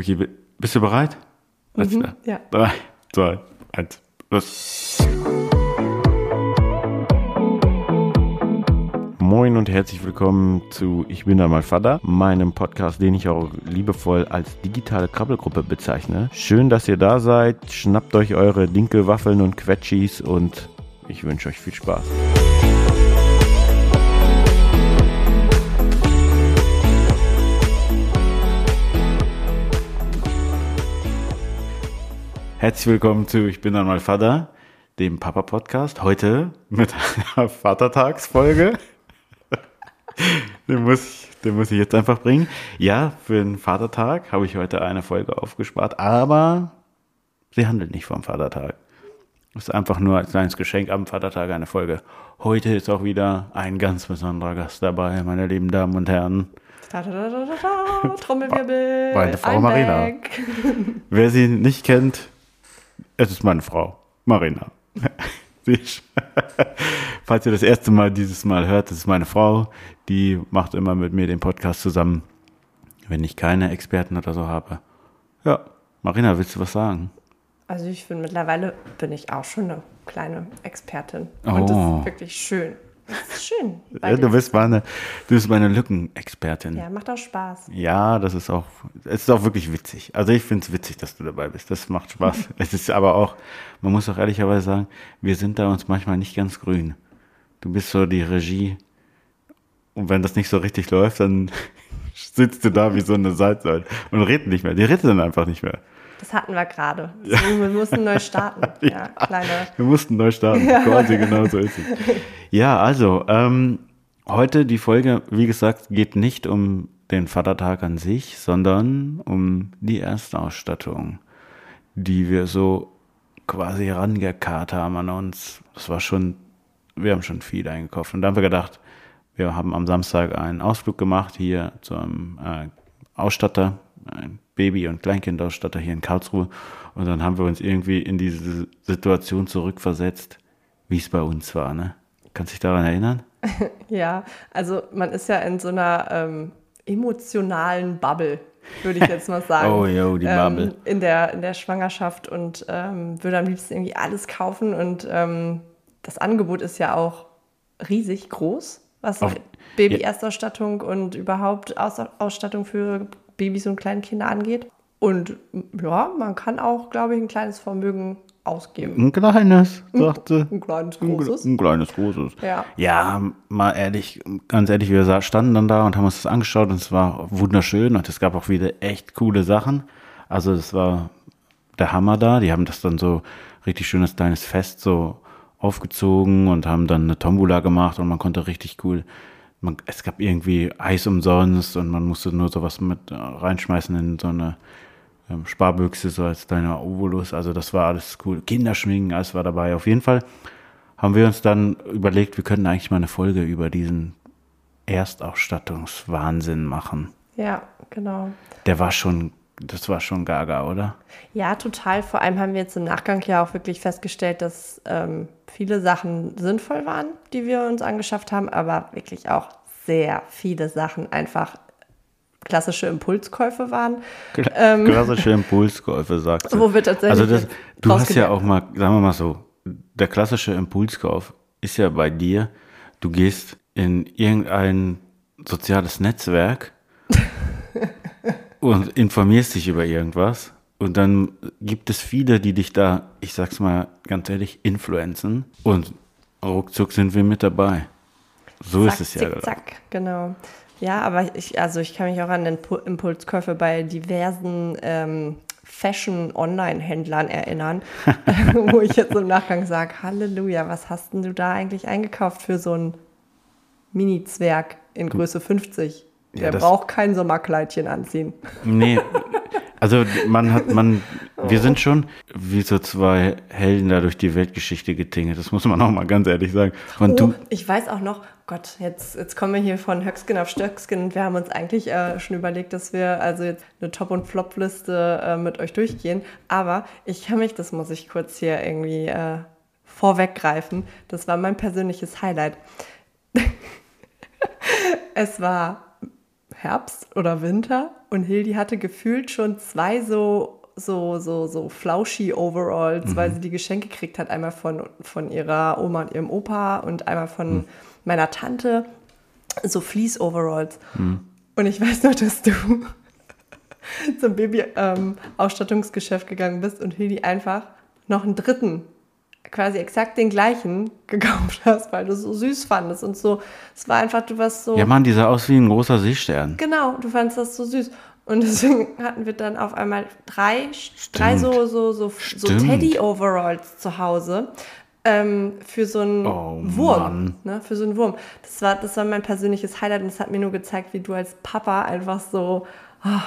Okay, bi- bist du bereit? Alles Mhm, klar. ja. Drei, zwei, eins, los. Moin und herzlich willkommen zu Ich bin einmal Vater, meinem Podcast, den ich auch liebevoll als digitale Krabbelgruppe bezeichne. Schön, dass ihr da seid. Schnappt euch eure Dinkelwaffeln und Quetschis und ich wünsche euch viel Spaß. Herzlich willkommen zu Ich bin einmal Vater, dem Papa-Podcast. Heute mit einer Vatertagsfolge. Den muss, ich, den muss ich jetzt einfach bringen. Ja, für den Vatertag habe ich heute eine Folge aufgespart, aber sie handelt nicht vom Vatertag. Es ist einfach nur als kleines Geschenk am Vatertag eine Folge. Heute ist auch wieder ein ganz besonderer Gast dabei, meine lieben Damen und Herren. Da, da, da, Trommelwirbel. Meine Frau Marina. Wer sie nicht kennt, es ist meine Frau, Marina. Falls ihr das erste Mal dieses Mal hört, das ist meine Frau, die macht immer mit mir den Podcast zusammen, wenn ich keine Experten oder so habe. Ja, Marina, willst du was sagen? Also ich finde, mittlerweile bin ich auch schon eine kleine Expertin. Und das Oh. ist wirklich schön. Das ist schön. Du bist meine, du bist meine Lückenexpertin. ja, macht auch Spaß. Ja, das ist auch, es ist auch wirklich witzig. Also ich finde es witzig, dass du dabei bist. Das macht Spaß. es ist aber auch, man muss auch ehrlicherweise sagen, wir sind da uns manchmal nicht ganz grün. Du bist so die Regie. Und wenn das nicht so richtig läuft, dann sitzt du da wie so eine Salzsäule und redet nicht mehr. Die redet dann einfach nicht mehr. Das hatten wir gerade. Deswegen, Wir mussten neu starten. Ja, kleine. Wir mussten neu starten. Quasi genau so ist es. Ja, also, ähm, heute die Folge, wie gesagt, geht nicht um den Vatertag an sich, sondern um die Erstausstattung, die wir so quasi herangekarrt haben an uns. Das war schon, wir haben schon viel eingekauft. Und da haben wir gedacht, wir haben am Samstag einen Ausflug gemacht hier zu einem äh, Ausstatter, Baby- und Kleinkindausstatter hier in Karlsruhe. Und dann haben wir uns irgendwie in diese Situation zurückversetzt, wie es bei uns war. Ne? Kannst du dich daran erinnern? Ja, also man ist ja in so einer ähm, emotionalen Bubble, würde ich jetzt mal sagen. Oh, yo, die Bubble. Ähm, in, der, in der Schwangerschaft und ähm, würde am liebsten irgendwie alles kaufen. Und ähm, das Angebot ist ja auch riesig groß, was Baby-Erstausstattung und überhaupt Aus Ausstattung für Babys und Kleinkinder angeht. Und ja, man kann auch, glaube ich, ein kleines Vermögen ausgeben. Ein kleines, sagte. Ein kleines, Ein, großes. ein kleines, großes. Ja. Ja, mal ehrlich, ganz ehrlich, wir standen dann da und haben uns das angeschaut und es war wunderschön und es gab auch wieder echt coole Sachen. Also es war der Hammer da. Die haben das dann so richtig schönes kleines Fest so aufgezogen und haben dann eine Tombola gemacht und man konnte richtig cool. Man, es gab irgendwie Eis umsonst und man musste nur sowas mit äh, reinschmeißen in so eine ähm, Sparbüchse, so als kleiner Obolus. Also das war alles cool. Kinderschminken, alles war dabei. Auf jeden Fall haben wir uns dann überlegt, wir könnten eigentlich mal eine Folge über diesen Erstausstattungswahnsinn machen. Ja, genau. Der war schon, das war schon gaga, oder? Ja, total. Vor allem haben wir jetzt im Nachgang ja auch wirklich festgestellt, dass ähm, viele Sachen sinnvoll waren, die wir uns angeschafft haben, aber wirklich auch sehr viele Sachen einfach klassische Impulskäufe waren. Klassische Impulskäufe, sagst du. Wo wir tatsächlich Also das, du hast ja auch mal, sagen wir mal so, der klassische Impulskauf ist ja bei dir, du gehst in irgendein soziales Netzwerk und informierst dich über irgendwas und dann gibt es viele, die dich da, ich sag's mal ganz ehrlich, influenzen und ruckzuck sind wir mit dabei. So ist Zack, es ja. zick, gerade. zack, genau. Ja, aber ich, also ich kann mich auch an den Pu- Impulskäufe bei diversen ähm, Fashion-Online-Händlern erinnern, wo ich jetzt im Nachgang sage, Halleluja, was hast denn du da eigentlich eingekauft für so einen Mini-Zwerg in Größe 50? Ja, Der das- braucht kein Sommerkleidchen anziehen. Nee, also man hat, man, wir sind schon wie so zwei Helden da durch die Weltgeschichte getingelt. Das muss man auch mal ganz ehrlich sagen. Und Oh, du, ich weiß auch noch, Gott, jetzt, jetzt kommen wir hier von Höckskin auf Stöckskin und wir haben uns eigentlich äh, schon überlegt, dass wir also jetzt eine Top- und Flop-Liste äh, mit euch durchgehen. Aber ich kann mich, das muss ich kurz hier irgendwie äh, vorweggreifen, das war mein persönliches Highlight. es war Herbst oder Winter und Hildi hatte gefühlt schon zwei so so, so, so flauschi Overalls, mhm. weil sie die Geschenke gekriegt hat. Einmal von, von ihrer Oma und ihrem Opa und einmal von mhm. meiner Tante. So Fleece Overalls. Mhm. Und ich weiß noch, dass du zum Baby-Ausstattungsgeschäft ähm, gegangen bist und Hildi einfach noch einen dritten, quasi exakt den gleichen gekauft hast, weil du es so süß fandest und so. Es war einfach, du warst so. Ja, Mann, die sah aus wie ein großer Seestern. Genau, du fandest das so süß. Und deswegen hatten wir dann auf einmal drei, drei so, so, so, so Teddy-Overalls zu Hause. Ähm, für so einen oh, Wurm. Ne, für so einen Wurm. Das war, das war mein persönliches Highlight und es hat mir nur gezeigt, wie du als Papa einfach so, oh,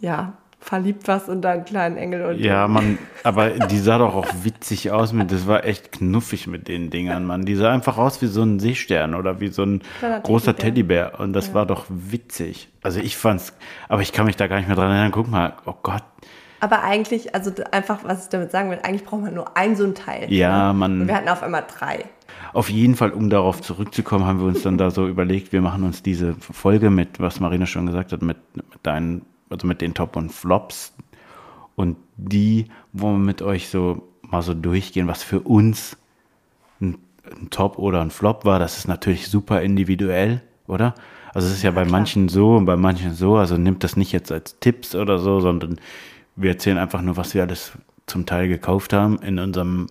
ja, verliebt warst und deinen kleinen Engel. Und ja, man, aber die sah doch auch witzig aus. Mit, das war echt knuffig mit den Dingern, Mann. Die sah einfach aus wie so ein Seestern oder wie so ein großer Teddybär. Teddybär. Und das ja. war doch witzig. Also ich fand's, aber ich kann mich da gar nicht mehr dran erinnern. Guck mal, oh Gott. Aber eigentlich, also einfach, was ich damit sagen will, eigentlich braucht man nur ein so ein Teil. Ja, ne? man. Und wir hatten auf einmal drei. Auf jeden Fall, um darauf zurückzukommen, haben wir uns dann da so überlegt, wir machen uns diese Folge mit, was Marina schon gesagt hat, mit, mit deinen also mit den Top und Flops. Und die wollen wir mit euch so mal so durchgehen, was für uns ein, ein Top oder ein Flop war. Das ist natürlich super individuell, oder? Also es ist ja, bei manchen so und bei manchen so. Also nimmt das nicht jetzt als Tipps oder so, sondern wir erzählen einfach nur, was wir alles zum Teil gekauft haben in unserem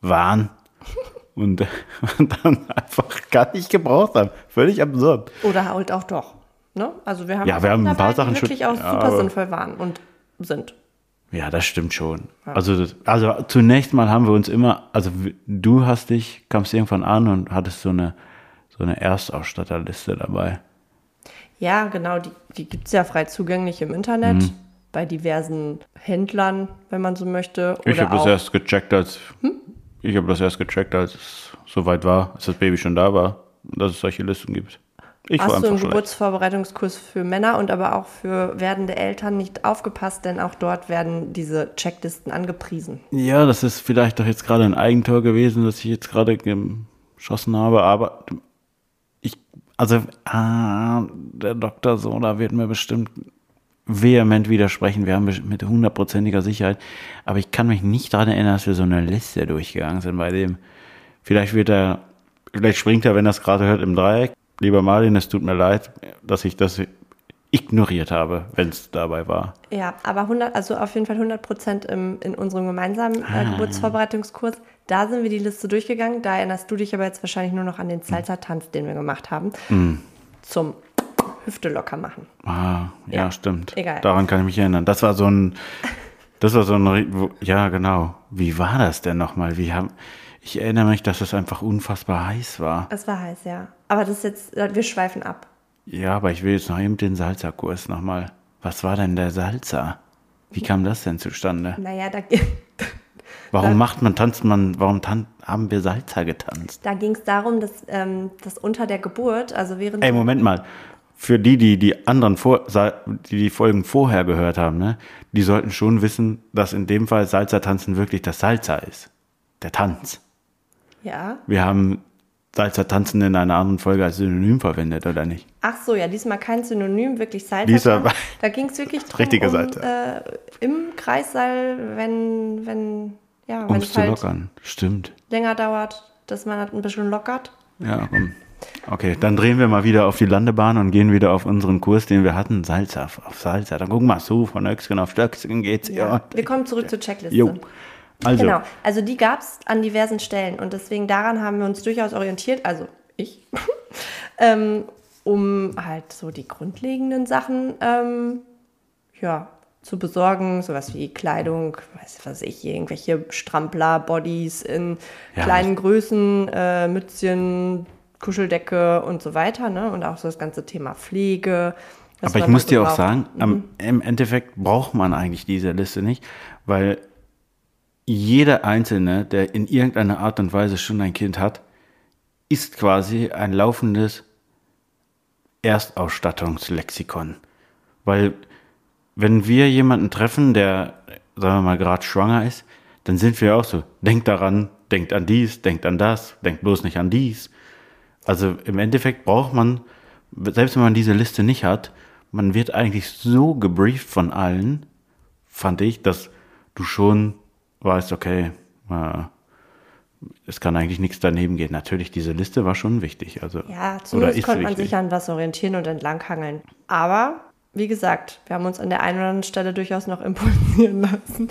Wahn und, und dann einfach gar nicht gebraucht haben. Völlig absurd. Oder halt auch doch. Ne? Also wir haben, ja, wir haben ein paar Sachen die wirklich auch super ja, sinnvoll waren und sind. Ja, das stimmt schon. Ja. Also, also zunächst mal haben wir uns immer, also du hast dich, kamst irgendwann an und hattest so eine, so eine Erstausstatterliste dabei. Ja, genau, die, die gibt es ja frei zugänglich im Internet, mhm. bei diversen Händlern, wenn man so möchte. ich habe das erst gecheckt, als hm? ich habe das erst gecheckt, als es soweit war, als das Baby schon da war, dass es solche Listen gibt. Ich Hast du im Geburtsvorbereitungskurs für Männer und aber auch für werdende Eltern nicht aufgepasst, denn auch dort werden diese Checklisten angepriesen. Ja, das ist vielleicht doch jetzt gerade ein Eigentor gewesen, das ich jetzt gerade geschossen habe, aber ich, also, ah, der Dr. Soda wird mir bestimmt vehement widersprechen. Wir haben mit hundertprozentiger Sicherheit, aber ich kann mich nicht daran erinnern, dass wir so eine Liste durchgegangen sind bei dem. Vielleicht wird er, vielleicht springt er, wenn er es gerade hört, im Dreieck Lieber Martin, es tut mir leid, dass ich das ignoriert habe, wenn es dabei war. Ja, aber 100, also auf jeden Fall 100 Prozent in unserem gemeinsamen äh, ah. Geburtsvorbereitungskurs. Da sind wir die Liste durchgegangen. Da erinnerst du dich aber jetzt wahrscheinlich nur noch an den Salsa-Tanz, den wir gemacht haben. Mm. Zum Hüfte locker machen. Ah, ja, ja, stimmt. Egal. Daran kann ich mich erinnern. Das war so ein, das war so ein, ja, genau. Wie war das denn nochmal? Wie haben, ich erinnere mich, dass es einfach unfassbar heiß war. Es war heiß, ja. Aber das ist jetzt, wir schweifen ab. Ja, aber ich will jetzt noch eben den Salzerkurs nochmal. Was war denn der Salzer? Wie kam das denn zustande? Naja, da. warum da, macht man, tanzt man, warum tan haben wir Salzer getanzt? Da ging es darum, dass, ähm, dass unter der Geburt, also während. Ey, Moment mal. Für die, die die anderen vor, die die Folgen vorher gehört haben, ne, die sollten schon wissen, dass in dem Fall Salzertanzen wirklich das Salzer ist. Der Tanz. Ja. Wir haben Salzer tanzen in einer anderen Folge als Synonym verwendet, oder nicht? Ach so, ja, diesmal kein Synonym, wirklich Salzer. Dieser da ging es wirklich drum, richtige um, Salzer. Äh, im Kreissaal, wenn, wenn, ja, wenn es zu halt lockern, stimmt. länger dauert, dass man halt ein bisschen lockert. Ja, komm. Okay, dann drehen wir mal wieder auf die Landebahn und gehen wieder auf unseren Kurs, den wir hatten, Salzer, auf Salzer. Dann gucken wir mal so, von Höchstgen auf Stöcksken geht's. Ja. ja. Wir kommen zurück zur Checkliste. Jo. Also. Genau, also die gab es an diversen Stellen und deswegen daran haben wir uns durchaus orientiert, also ich, ähm, um halt so die grundlegenden Sachen ähm, ja, zu besorgen, sowas wie Kleidung, weiß was ich, irgendwelche Strampler, Bodies in ja, kleinen Größen, äh, Mützchen, Kuscheldecke und so weiter, ne? Und auch so das ganze Thema Pflege. Aber ich muss dir auch sagen, mhm. im Endeffekt braucht man eigentlich diese Liste nicht, weil jeder Einzelne, der in irgendeiner Art und Weise schon ein Kind hat, ist quasi ein laufendes Erstausstattungslexikon. Weil wenn wir jemanden treffen, der, sagen wir mal, gerade schwanger ist, dann sind wir auch so, denkt daran, denkt an dies, denkt an das, denkt bloß nicht an dies. Also im Endeffekt braucht man, selbst wenn man diese Liste nicht hat, man wird eigentlich so gebrieft von allen, fand ich, dass du schon weißt, okay, äh, es kann eigentlich nichts daneben gehen. Natürlich, diese Liste war schon wichtig. Also, ja, zumindest konnte man sich an was orientieren und entlanghangeln. Aber wie gesagt, wir haben uns an der einen oder anderen Stelle durchaus noch impulsieren lassen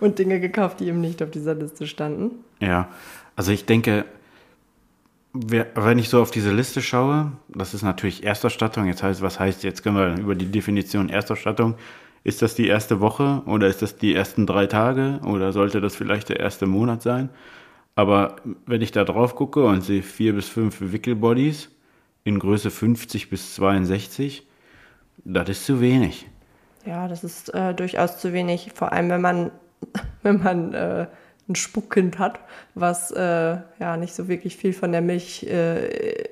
und Dinge gekauft, die eben nicht auf dieser Liste standen. Ja, also ich denke, wenn ich so auf diese Liste schaue, das ist natürlich Erstausstattung. Jetzt heißt, was heißt, jetzt können wir über die Definition Erstausstattung. Ist das die erste Woche oder ist das die ersten drei Tage oder sollte das vielleicht der erste Monat sein? Aber wenn ich da drauf gucke und sehe vier bis fünf Wickelbodies in Größe 50 bis 62, das ist zu wenig. Ja, das ist äh, durchaus zu wenig, vor allem wenn man, wenn man äh, ein Spuckkind hat, was äh, ja nicht so wirklich viel von der Milch äh,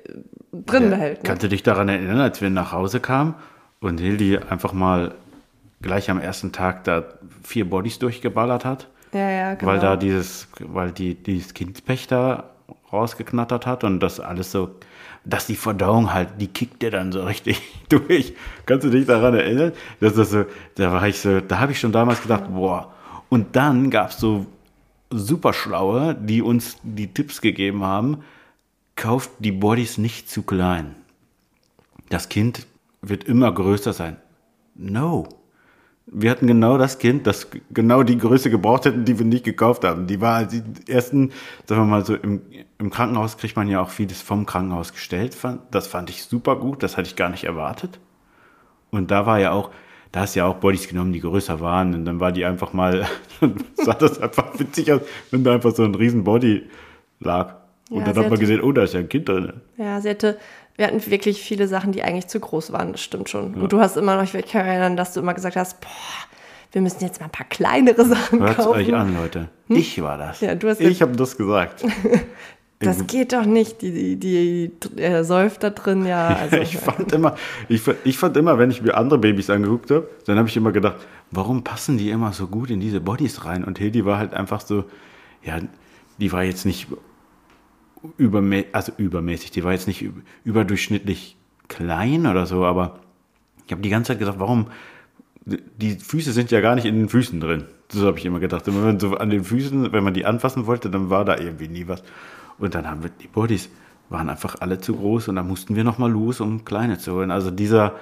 drin ja, behält. Ne? Kannst du dich daran erinnern, als wir nach Hause kamen und Hildi einfach mal gleich am ersten Tag da vier Bodies durchgeballert hat? Ja, ja, genau. Weil da dieses, weil die, dieses Kindspech da rausgeknattert hat und das alles so dass die Verdauung halt, die kickt dir dann so richtig durch. Kannst du dich daran erinnern? Dass das so, da war ich so, da habe ich schon damals gedacht, boah. Und dann gab es so super Schlaue, die uns die Tipps gegeben haben, kauft die Bodies nicht zu klein. Das Kind wird immer größer sein. No wir hatten genau das Kind, das genau die Größe gebraucht hätten, die wir nicht gekauft haben. Die war die ersten, sagen wir mal so, im, im Krankenhaus kriegt man ja auch vieles vom Krankenhaus gestellt. Das fand ich super gut, das hatte ich gar nicht erwartet. Und da war ja auch, da hast du ja auch Bodies genommen, die größer waren. Und dann war die einfach mal, dann sah das einfach witzig aus, wenn da einfach so ein riesen Body lag. Und ja, dann hat man gesehen, oh, da ist ja ein Kind drin. Ja, sie hätte wir hatten wirklich viele Sachen, die eigentlich zu groß waren, das stimmt schon. Ja. Und du hast immer noch, ich kann mich erinnern, dass du immer gesagt hast, boah, wir müssen jetzt mal ein paar kleinere Sachen Hört's kaufen. Hört euch an, Leute. Hm? Ich war das. Ja, du hast ich habe das gesagt. das geht doch nicht. Die, die, die äh, säuft da drin, ja. Also, ich, fand immer, ich, ich fand immer, wenn ich mir andere Babys angeguckt habe, dann habe ich immer gedacht, warum passen die immer so gut in diese Bodies rein? Und Hildi war halt einfach so, ja, die war jetzt nicht übermä also übermäßig, die war jetzt nicht überdurchschnittlich klein oder so, aber ich habe die ganze Zeit gedacht, warum, die Füße sind ja gar nicht in den Füßen drin. So habe ich immer gedacht. Und wenn man so an den Füßen, wenn man die anfassen wollte, dann war da irgendwie nie was. Und dann haben wir, die Bodies waren einfach alle zu groß und dann mussten wir nochmal los, um kleine zu holen. Also dieser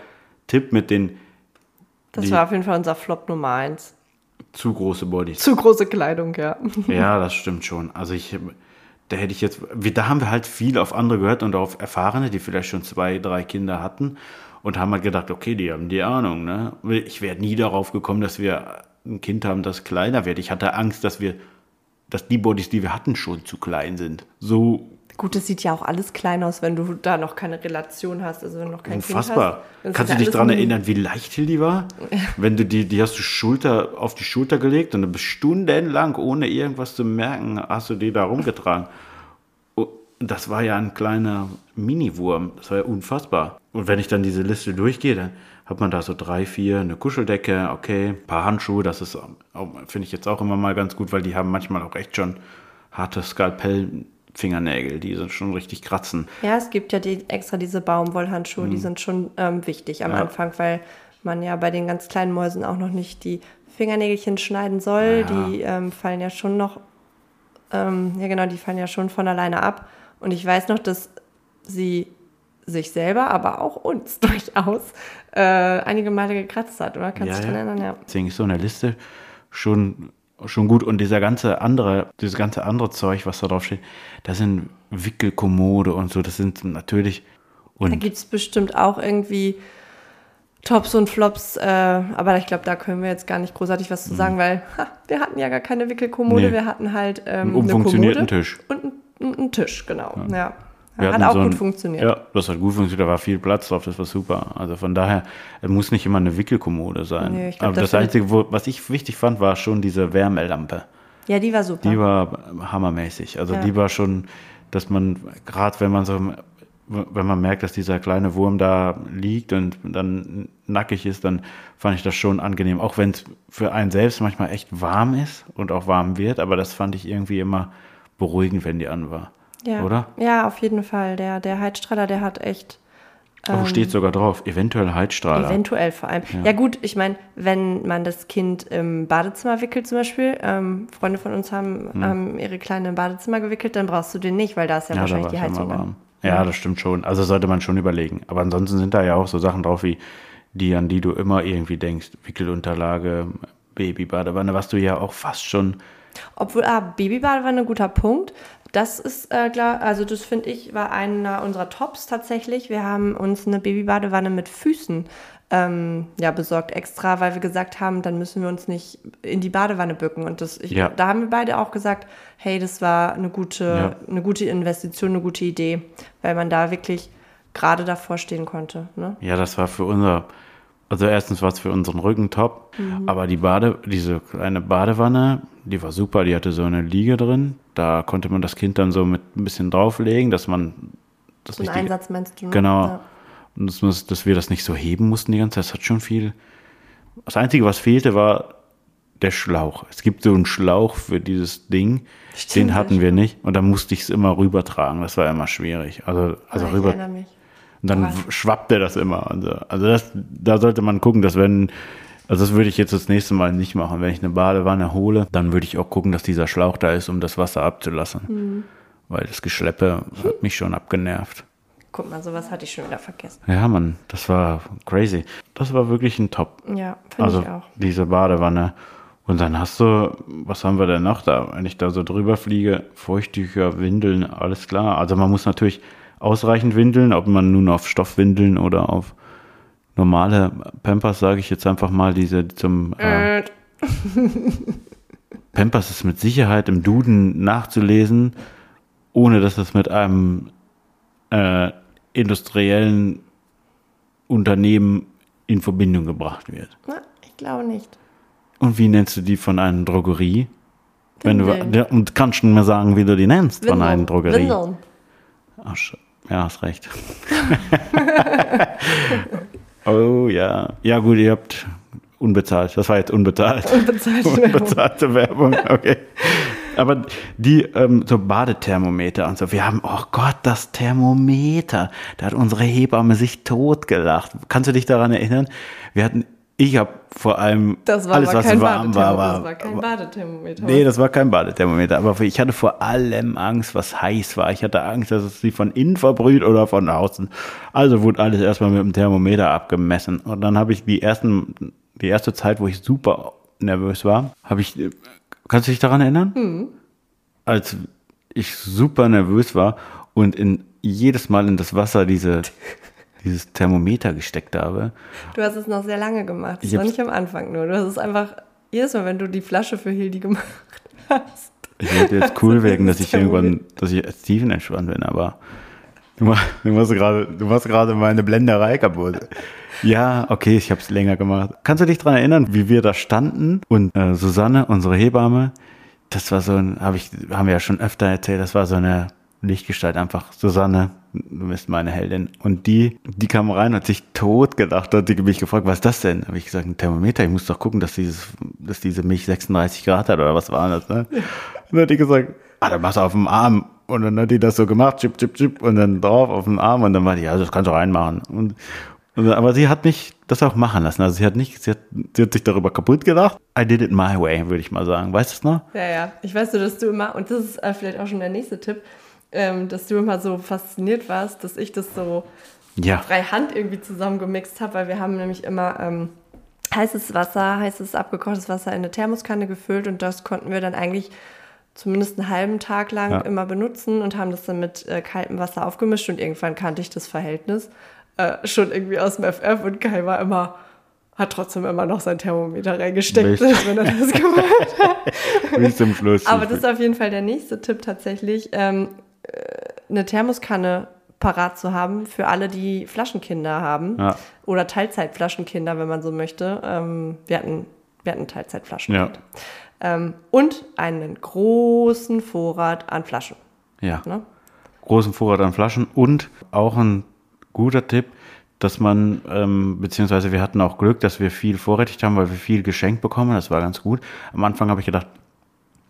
Tipp mit den. Das die, war auf jeden Fall unser Flop Nummer eins. Zu große Bodies. Zu große Kleidung, ja. Ja, das stimmt schon. Also ich da hätte ich jetzt, da haben wir halt viel auf andere gehört und auf Erfahrene, die vielleicht schon zwei, drei Kinder hatten und haben halt gedacht, okay, die haben die Ahnung. Ne? Ich wäre nie darauf gekommen, dass wir ein Kind haben, das kleiner wird. Ich hatte Angst, dass wir, dass die Bodies, die wir hatten, schon zu klein sind. So Gut, es sieht ja auch alles klein aus, wenn du da noch keine Relation hast, also wenn du noch kein Unfassbar. Kind hast. Kannst du dich daran erinnern, wie leicht Hildi war? wenn du die, die hast du Schulter auf die Schulter gelegt und dann bist stundenlang, ohne irgendwas zu merken, hast du die da rumgetragen. Und das war ja ein kleiner Mini-Wurm. Das war ja unfassbar. Und wenn ich dann diese Liste durchgehe, dann hat man da so drei, vier, eine Kuscheldecke, okay, ein paar Handschuhe, das ist, finde ich jetzt auch immer mal ganz gut, weil die haben manchmal auch echt schon harte Skalpell Fingernägel, die sind schon richtig kratzen. Ja, es gibt ja die, extra diese Baumwollhandschuhe, mhm. die sind schon ähm, wichtig am ja. Anfang, weil man ja bei den ganz kleinen Mäusen auch noch nicht die Fingernägelchen schneiden soll. Ja. Die ähm, fallen ja schon noch, ähm, ja genau, die fallen ja schon von alleine ab. Und ich weiß noch, dass sie sich selber, aber auch uns durchaus äh, einige Male gekratzt hat, oder? Kannst du dich ja, daran erinnern? Ja. Deswegen ist so eine Liste schon schon gut. Und dieser ganze andere, dieses ganze andere Zeug, was da drauf steht, das sind Wickelkommode und so, das sind natürlich. Und da gibt es bestimmt auch irgendwie Tops und Flops, äh, aber ich glaube, da können wir jetzt gar nicht großartig was zu sagen, mhm. weil ha, wir hatten ja gar keine Wickelkommode, nee. wir hatten halt ähm, einen umfunktionierten Tisch. Und einen Tisch, genau. Ja. ja. Wir hat auch so ein, gut funktioniert. Ja, das hat gut funktioniert, da war viel Platz drauf, das war super. Also von daher, es muss nicht immer eine Wickelkommode sein. Nee, glaub, Aber das, das Einzige, wo, was ich wichtig fand, war schon diese Wärmelampe. Ja, die war super. Die war hammermäßig. Also ja. die war schon, dass man, gerade wenn man so, wenn man merkt, dass dieser kleine Wurm da liegt und dann nackig ist, dann fand ich das schon angenehm. Auch wenn es für einen selbst manchmal echt warm ist und auch warm wird, aber das fand ich irgendwie immer beruhigend, wenn die an war. Ja. Oder? Ja, auf jeden Fall. Der, der Heizstrahler, der hat echt Oh, steht sogar drauf. Eventuell Heizstrahler. Eventuell vor allem. Ja, gut, ich meine, wenn man das Kind im Badezimmer wickelt zum Beispiel, ähm, Freunde von uns haben, Hm. haben ihre Kleine im Badezimmer gewickelt, dann brauchst du den nicht, weil da ist ja, Ja, wahrscheinlich die Heizung warm. Ja, das stimmt schon. Also sollte man schon überlegen. Aber ansonsten sind da ja auch so Sachen drauf, wie die, an die du immer irgendwie denkst. Wickelunterlage, Babybadewanne, was du ja auch fast schon. Obwohl, ah, Babybadewanne, guter Punkt. Das ist, äh, klar, also das finde ich, war einer unserer Tops tatsächlich. Wir haben uns eine Babybadewanne mit Füßen ähm, ja, besorgt extra, weil wir gesagt haben, dann müssen wir uns nicht in die Badewanne bücken. Und das, ich, Ja. da haben wir beide auch gesagt, hey, das war eine gute, Ja. eine gute Investition, eine gute Idee, weil man da wirklich gerade davor stehen konnte. Ne? Ja, das war für unser. Also erstens war es für unseren Rücken top, aber die Bade, diese kleine Badewanne, die war super, die hatte so eine Liege drin. Da konnte man das Kind dann so mit ein bisschen drauflegen, dass man das So ein nicht die- Einsatz meinst du? ne? Genau. Ja. Und das muss, dass wir das nicht so heben mussten die ganze Zeit, das hat schon viel. Das Einzige, was fehlte, war der Schlauch. Es gibt so einen Schlauch für dieses Ding, Stimmt, den hatten wir nicht. Und da musste ich es immer rübertragen. Das war immer schwierig. Also, also Ah, ich rüber. erinnere mich. Und dann schwappte das immer. Also, also das, da sollte man gucken, dass wenn, also das würde ich jetzt das nächste Mal nicht machen. Wenn ich eine Badewanne hole, dann würde ich auch gucken, dass dieser Schlauch da ist, um das Wasser abzulassen. Mhm. Weil das Geschleppe hat mich schon abgenervt. Guck mal, sowas hatte ich schon wieder vergessen. Ja, Mann, das war crazy. Das war wirklich ein Top. Ja, finde Also ich auch. diese Badewanne. Und dann hast du, was haben wir denn noch da? Wenn ich da so drüber fliege, Feuchttücher, Windeln, alles klar. Also man muss natürlich ausreichend windeln, ob man nun auf Stoffwindeln oder auf normale Pampers, sage ich jetzt einfach mal, diese zum äh, Pampers ist mit Sicherheit im Duden nachzulesen, ohne dass es mit einem äh, industriellen Unternehmen in Verbindung gebracht wird. na, ich glaube nicht. Und wie nennst du die von einer Drogerie? Wenn du, Windeln. und kannst du mir sagen, wie du die nennst von einer Windeln. Drogerie? Windeln. Ach, ja, hast recht. oh ja. Ja gut, ihr habt unbezahlt. Das war jetzt unbezahlt. Unbezahlte Werbung. Unbezahlte Werbung, okay. Aber die ähm, so Badethermometer und so, wir haben, oh Gott, das Thermometer. Da hat unsere Hebamme sich totgelacht. Kannst du dich daran erinnern? Wir hatten, ich habe vor allem Das war alles, was kein warm war, war, Das war kein Badethermometer. Nee, das war kein Badethermometer, aber ich hatte vor allem Angst, was heiß war. Ich hatte Angst, dass es sie von innen verbrüht oder von außen. Also wurde alles erstmal mit dem Thermometer abgemessen. Und dann habe ich die ersten, die erste Zeit, wo ich super nervös war, habe ich, kannst du dich daran erinnern? Als ich super nervös war und in jedes Mal in das Wasser diese, dieses Thermometer gesteckt habe. Du hast es noch sehr lange gemacht. Das Ich war nicht am Anfang nur. Du hast es einfach jedes Mal, wenn du die Flasche für Hildi gemacht hast. Ich wollte jetzt cool Also wirken, dass ich irgendwann, dass ich als tiefenentspannt bin, aber du, mach- du machst gerade, du machst gerade meine Blenderei kaputt. Ja, okay, ich habe es länger gemacht. Kannst du dich daran erinnern, wie wir da standen und äh, Susanne, unsere Hebamme, das war so ein, habe ich, haben wir ja schon öfter erzählt, das war so eine Lichtgestalt einfach. Susanne, du bist meine Heldin. Und die, die kam rein und hat sich tot gedacht, hat mich gefragt, was ist das denn? Habe ich gesagt, ein Thermometer, ich muss doch gucken, dass dieses, dass diese Milch 36 Grad hat oder was war das, ne? Und dann hat die gesagt, ah, dann machst du auf dem Arm. Und dann hat die das so gemacht, chip, chip, chip, und dann drauf auf dem Arm und dann war die, ja, das kannst du reinmachen. Und, und, aber sie hat mich das auch machen lassen. Also sie hat nicht, sie hat, sie hat sich darüber kaputt gedacht. I did it my way, würde ich mal sagen. Weißt du es noch? Ja, ja. Ich weiß nur, dass du immer, und das ist äh, vielleicht auch schon der nächste Tipp, ähm, dass du immer so fasziniert warst, dass ich das so Ja. frei Hand irgendwie zusammengemixt habe, weil wir haben nämlich immer ähm, heißes Wasser, heißes abgekochtes Wasser in eine Thermoskanne gefüllt und das konnten wir dann eigentlich zumindest einen halben Tag lang Ja. immer benutzen und haben das dann mit äh, kaltem Wasser aufgemischt und irgendwann kannte ich das Verhältnis äh, schon irgendwie aus dem FF und Kai war immer, hat trotzdem immer noch sein Thermometer reingesteckt, Echt? wenn er das gemacht hat. Bis zum Schluss. Aber das ist auf jeden Fall der nächste Tipp tatsächlich, ähm, äh, eine Thermoskanne parat zu haben für alle, die Flaschenkinder haben. Ja. Oder Teilzeitflaschenkinder, wenn man so möchte. Ähm, wir hatten, wir hatten Teilzeitflaschenkind. Ja. Ähm, und einen großen Vorrat an Flaschen. ja. Ne? großen Vorrat an Flaschen und auch ein guter Tipp, dass man, ähm, beziehungsweise wir hatten auch Glück, dass wir viel vorrätig haben, weil wir viel geschenkt bekommen. Das war ganz gut. Am Anfang habe ich gedacht,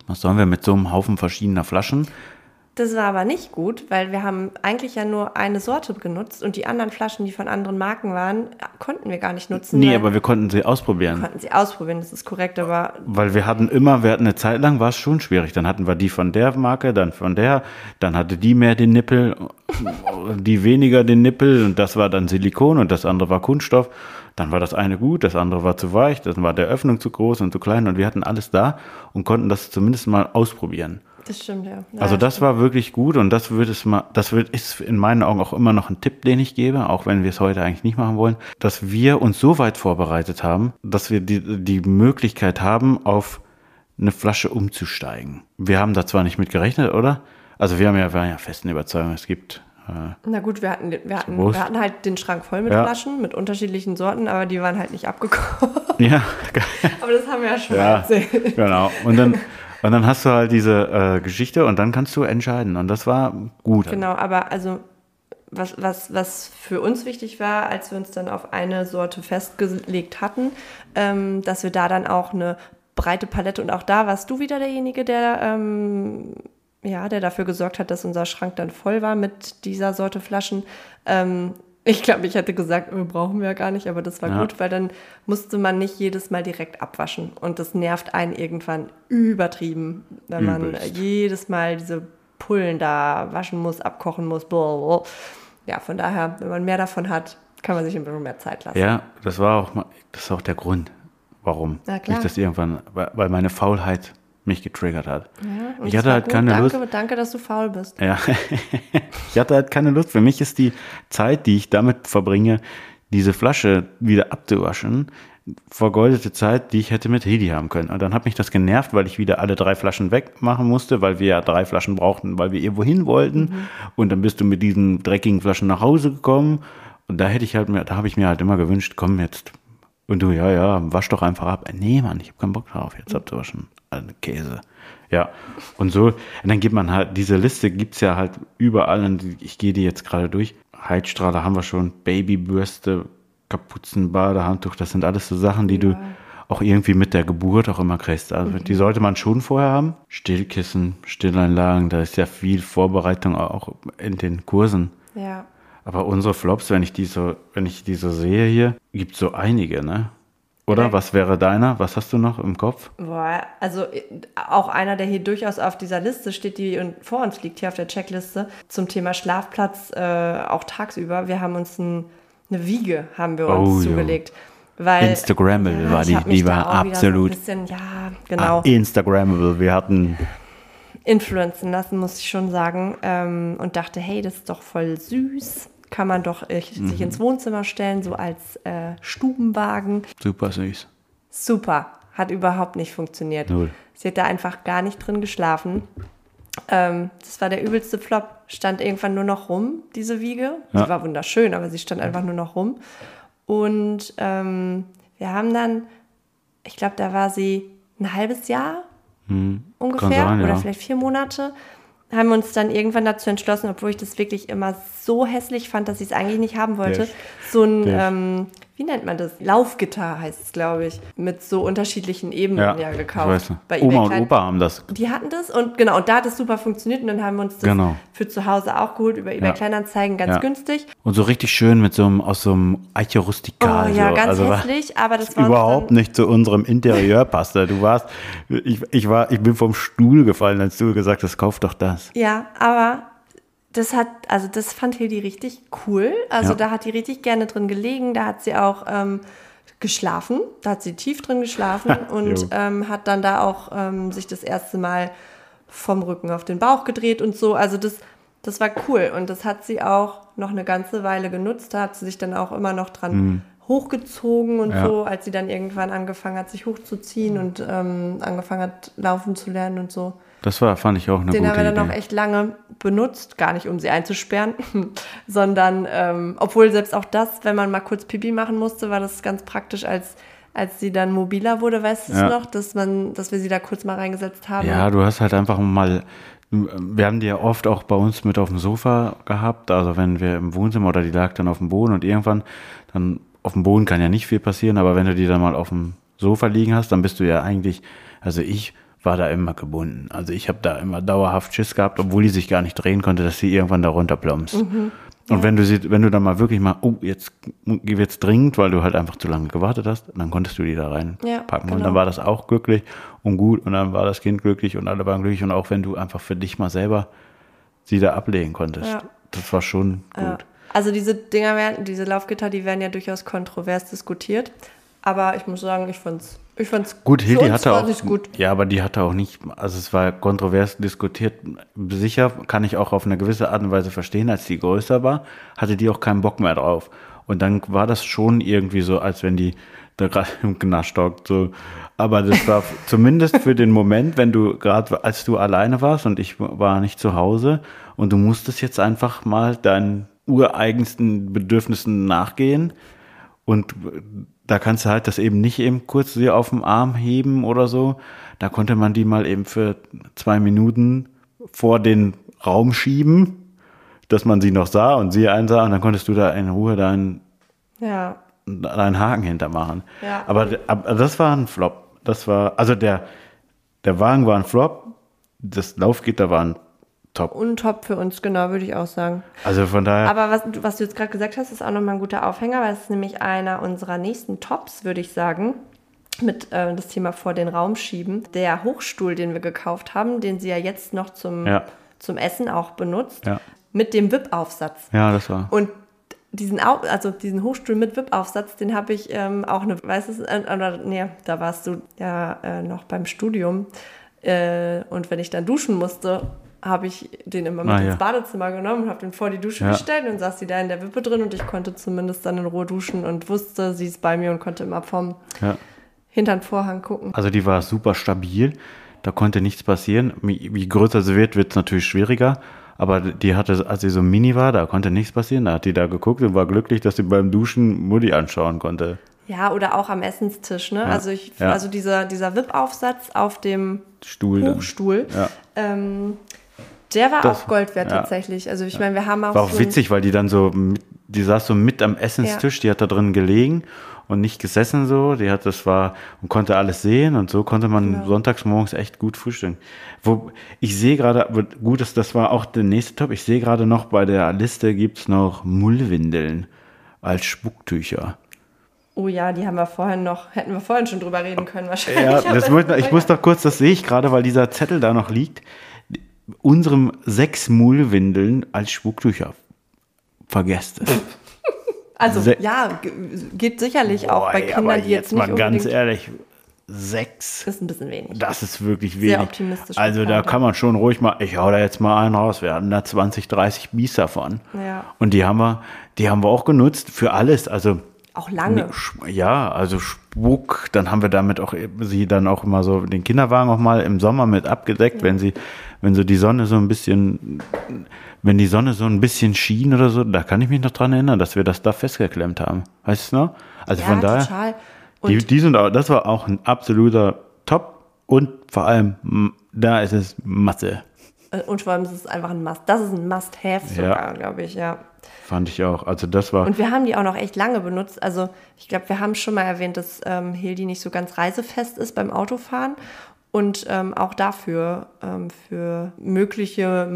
was sollen wir mit so einem Haufen verschiedener Flaschen? Das war aber nicht gut, weil wir haben eigentlich ja nur eine Sorte genutzt und die anderen Flaschen, die von anderen Marken waren, konnten wir gar nicht nutzen. Nee, aber wir konnten sie ausprobieren. Wir konnten sie ausprobieren, das ist korrekt, aber. Weil wir hatten immer, wir hatten eine Zeit lang, war es schon schwierig. Dann hatten wir die von der Marke, dann von der, dann hatte die mehr den Nippel, die weniger den Nippel und das war dann Silikon und das andere war Kunststoff. Dann war das eine gut, das andere war zu weich, dann war der Öffnung zu groß und zu klein und wir hatten alles da und konnten das zumindest mal ausprobieren. Das stimmt, ja. ja also das stimmt. war wirklich gut und das wird es mal, das wird, ist in meinen Augen auch immer noch ein Tipp, den ich gebe, auch wenn wir es heute eigentlich nicht machen wollen, dass wir uns so weit vorbereitet haben, dass wir die, die Möglichkeit haben, auf eine Flasche umzusteigen. Wir haben da zwar nicht mit gerechnet, oder? Also wir haben ja, wir waren ja festen Überzeugung, es gibt äh, Na gut, wir hatten, wir, hatten, wir hatten halt den Schrank voll mit Ja. Flaschen, mit unterschiedlichen Sorten, aber die waren halt nicht abgekocht. ja, aber das haben wir ja schon ja, erzählt. genau. Und dann, und dann hast du halt diese äh, Geschichte und dann kannst du entscheiden. Und das war gut. Genau, aber also was, was, was für uns wichtig war, als wir uns dann auf eine Sorte festgelegt hatten, ähm, dass wir da dann auch eine breite Palette und auch da warst du wieder derjenige, der ähm, ja, der dafür gesorgt hat, dass unser Schrank dann voll war mit dieser Sorte Flaschen. Ähm, ich glaube, ich hätte gesagt, äh, brauchen wir ja gar nicht, aber das war Ja. gut, weil dann musste man nicht jedes Mal direkt abwaschen. Und das nervt einen irgendwann übertrieben, wenn man Übelst. jedes Mal diese Pullen da waschen muss, abkochen muss. blablabla. Ja, von daher, wenn man mehr davon hat, kann man sich ein bisschen mehr Zeit lassen. Ja, das war auch das ist auch der Grund, warum. Ich das irgendwann, weil meine Faulheit mich getriggert hat. Ja, ich hatte halt gut. keine danke, Lust. Danke, dass du faul bist. Ja, ich hatte halt keine Lust. Für mich ist die Zeit, die ich damit verbringe, diese Flasche wieder abzuwaschen, vergeudete Zeit, die ich hätte mit Hedi haben können. Und dann hat mich das genervt, weil ich wieder alle drei Flaschen wegmachen musste, weil wir ja drei Flaschen brauchten, weil wir irgendwo hin wollten. Und dann bist du mit diesen dreckigen Flaschen nach Hause gekommen. Und da hätte ich halt mir, da habe ich mir halt immer gewünscht, komm jetzt. Und du, ja, ja, wasch doch einfach ab. Nee, Mann, ich habe keinen Bock drauf, jetzt abzuwaschen. Also Käse. Ja, und so, und dann gibt man halt, diese Liste gibt's ja halt überall, und ich gehe die jetzt gerade durch. Heizstrahler haben wir schon, Babybürste, Kapuzen, Badehandtuch, das sind alles so Sachen, die du auch irgendwie mit der Geburt auch immer kriegst. Also die sollte man schon vorher haben. Stillkissen, Stilleinlagen, da ist ja viel Vorbereitung auch in den Kursen. Ja. Aber unsere Flops, wenn ich die so, wenn ich die so sehe hier, gibt so einige, ne? Oder? Ja. Was wäre deiner? Was hast du noch im Kopf? Boah, also äh, auch einer, der hier durchaus auf dieser Liste steht, die vor uns liegt, hier auf der Checkliste, zum Thema Schlafplatz, äh, auch tagsüber. Wir haben uns ein, eine Wiege, haben wir uns Oh, jo. zugelegt. Weil, Instagrammable war ich die, die war absolut So bisschen, ja, genau. ah, Instagrammable. Wir hatten, influenzen lassen, muss ich schon sagen. Ähm, und dachte, hey, das ist doch voll süß. Kann man doch äh, sich Mhm. ins Wohnzimmer stellen, so als äh, Stubenwagen. super süß. Super. Hat überhaupt nicht funktioniert. Null. Sie hat da einfach gar nicht drin geschlafen. Ähm, das war der übelste Flop. Stand irgendwann nur noch rum, diese Wiege. Ja. Sie war wunderschön, aber sie stand einfach nur noch rum. Und ähm, wir haben dann, ich glaube, da war sie ein halbes Jahr ungefähr Hm, Kann sein, oder ja. vielleicht vier Monate. Haben wir uns dann irgendwann dazu entschlossen, obwohl ich das wirklich immer so hässlich fand, dass ich es eigentlich nicht haben wollte. Der- so ein, ähm, wie nennt man das? Laufgitter heißt es, glaube ich. Mit so unterschiedlichen Ebenen Ja, ja, ich gekauft. Bei Oma und Opa haben das. die hatten das und genau, und da hat es super funktioniert und dann haben wir uns das Genau. für zu Hause auch geholt über eBay Ja. Kleinanzeigen, ganz Ja. günstig. Und so richtig schön mit so einem, aus so einem Eiche Oh ja, so. ganz also hässlich, aber das war überhaupt nicht zu unserem Interieur passte. Du warst, ich, ich war, ich bin vom Stuhl gefallen, als du gesagt hast, kauf doch das. Ja, aber das hat, also das fand Hildi richtig cool. Also Ja. da hat die richtig gerne drin gelegen. Da hat sie auch ähm, geschlafen. Da hat sie tief drin geschlafen und ähm, hat dann da auch ähm, sich das erste Mal vom Rücken auf den Bauch gedreht und so. Also das, das war cool. Und das hat sie auch noch eine ganze Weile genutzt. Da hat sie sich dann auch immer noch dran hochgezogen und Mhm. Ja. so, als sie dann irgendwann angefangen hat, sich hochzuziehen und ähm, angefangen hat, laufen zu lernen und so. Das war, fand ich auch eine Den gute haben wir dann Idee. auch echt lange benutzt, gar nicht um sie einzusperren, sondern ähm, obwohl selbst auch das, wenn man mal kurz Pipi machen musste, war das ganz praktisch, als, als sie dann mobiler wurde, weißt du Ja. noch, dass man, dass wir sie da kurz mal reingesetzt haben. Ja, du hast halt einfach mal, wir haben die ja oft auch bei uns mit auf dem Sofa gehabt, also wenn wir im Wohnzimmer oder die lag dann auf dem Boden und irgendwann, dann auf dem Boden kann ja nicht viel passieren, aber wenn du die dann mal auf dem Sofa liegen hast, dann bist du ja eigentlich, also ich war da immer gebunden. Also ich habe da immer dauerhaft Schiss gehabt, obwohl die sich gar nicht drehen konnte, dass sie irgendwann da runterplumpst. Mhm. Und wenn du sie, wenn du dann mal wirklich mal, oh, jetzt wird's dringend, weil du halt einfach zu lange gewartet hast, dann konntest du die da reinpacken. Ja, genau. Und dann war das auch glücklich und gut und dann war das Kind glücklich und alle waren glücklich und auch wenn du einfach für dich mal selber sie da ablegen konntest. Ja. Das war schon gut. Ja. Also diese Dinger werden, diese Laufgitter, die werden ja durchaus kontrovers diskutiert. Aber ich muss sagen, ich fand's, ich fand's gut. Hildi hatte auch, gut. ja, aber die hatte auch nicht, also es war kontrovers diskutiert. Sicher kann ich auch auf eine gewisse Art und Weise verstehen, als die größer war, hatte die auch keinen Bock mehr drauf. Und dann war das schon irgendwie so, als wenn die da gerade im Knast stockt, so. Aber das war zumindest für den Moment, wenn du gerade, als du alleine warst und ich war nicht zu Hause und du musstest jetzt einfach mal deinen ureigensten Bedürfnissen nachgehen und da kannst du halt das eben nicht eben kurz sie auf dem Arm heben oder so. Da konnte man die mal eben für zwei Minuten vor den Raum schieben, dass man sie noch sah und sie einsah und dann konntest du da in Ruhe deinen, ja. deinen Haken hintermachen. Ja. Aber, aber das war ein Flop. Das war, also der, der Wagen war ein Flop, das Laufgitter war ein top. Und top für uns, genau, würde ich auch sagen. Also von daher. Aber was, was du jetzt gerade gesagt hast, ist auch nochmal ein guter Aufhänger, weil es ist nämlich einer unserer nächsten Tops, würde ich sagen. Mit äh, das Thema vor den Raum schieben. Der Hochstuhl, den wir gekauft haben, den sie ja jetzt noch zum, ja. zum Essen auch benutzt, ja. mit dem WIP-Aufsatz. Ja, das war. Und diesen, Au also diesen Hochstuhl mit WIP-Aufsatz, den habe ich ähm, auch eine, weißt du, äh, oder nee, da warst du ja äh, noch beim Studium. Äh, und wenn ich dann duschen musste, habe ich den immer mit ah, ins ja. Badezimmer genommen und habe den vor die Dusche ja. gestellt und saß sie da in der Wippe drin und ich konnte zumindest dann in Ruhe duschen und wusste, sie ist bei mir und konnte immer vom ja. hinter Vorhang gucken. Also die war super stabil, da konnte nichts passieren. Wie größer sie wird, wird es natürlich schwieriger. Aber die hatte, als sie so mini war, da konnte nichts passieren. Da hat die da geguckt und war glücklich, dass sie beim Duschen Mutti anschauen konnte. Ja, oder auch am Essenstisch, ne? Ja, also ich, ja. also dieser, dieser WIP-Aufsatz auf dem Stuhl Hochstuhl, ja. ähm, der war das, auch Gold wert ja. tatsächlich. Also ich meine, wir haben auch. War auch so witzig, weil die dann so, die saß so mit am Essenstisch, ja. die hat da drin gelegen und nicht gesessen so. Die hat, das war und konnte alles sehen und so konnte man genau. sonntags morgens echt gut frühstücken. Wo ich sehe gerade, gut, das, das war auch der nächste Top. Ich sehe gerade noch bei der Liste gibt's noch Mullwindeln als Spucktücher. Oh ja, die haben wir vorhin noch, hätten wir vorhin schon drüber reden können wahrscheinlich. Ja, das muss, ich muss doch kurz, das sehe ich gerade, weil dieser Zettel da noch liegt unserem sechs Mullwindeln als Spucktücher. Vergesst es. Also Se ja, geht sicherlich Boah, auch bei Kindern, die jetzt, jetzt nicht mal ganz ehrlich, sechs. Ist ein bisschen wenig. Das ist wirklich wenig. Sehr optimistisch. Also da kann man schon ruhig mal, ich hau da jetzt mal einen raus. Wir hatten da 20, 30 Bies davon. Ja. Und die haben wir, die haben wir auch genutzt für alles. Also auch lange. Ja, also Spuck, dann haben wir damit auch sie dann auch immer so den Kinderwagen auch mal im Sommer mit abgedeckt, ja. wenn sie, wenn so die Sonne so ein bisschen, wenn die Sonne so ein bisschen schien oder so, da kann ich mich noch dran erinnern, dass wir das da festgeklemmt haben. Weißt du noch? Also ja, von daher, total. die, die sind auch, das war auch ein absoluter Top und vor allem, da ist es Masse. Äh, und vor allem ist es einfach ein Must. Das ist ein Must-Have sogar, ja. glaube ich, ja. Fand ich auch. Also das war. Und wir haben die auch noch echt lange benutzt. Also ich glaube, wir haben schon mal erwähnt, dass ähm, Hildi nicht so ganz reisefest ist beim Autofahren. Und ähm, auch dafür, ähm, für mögliche,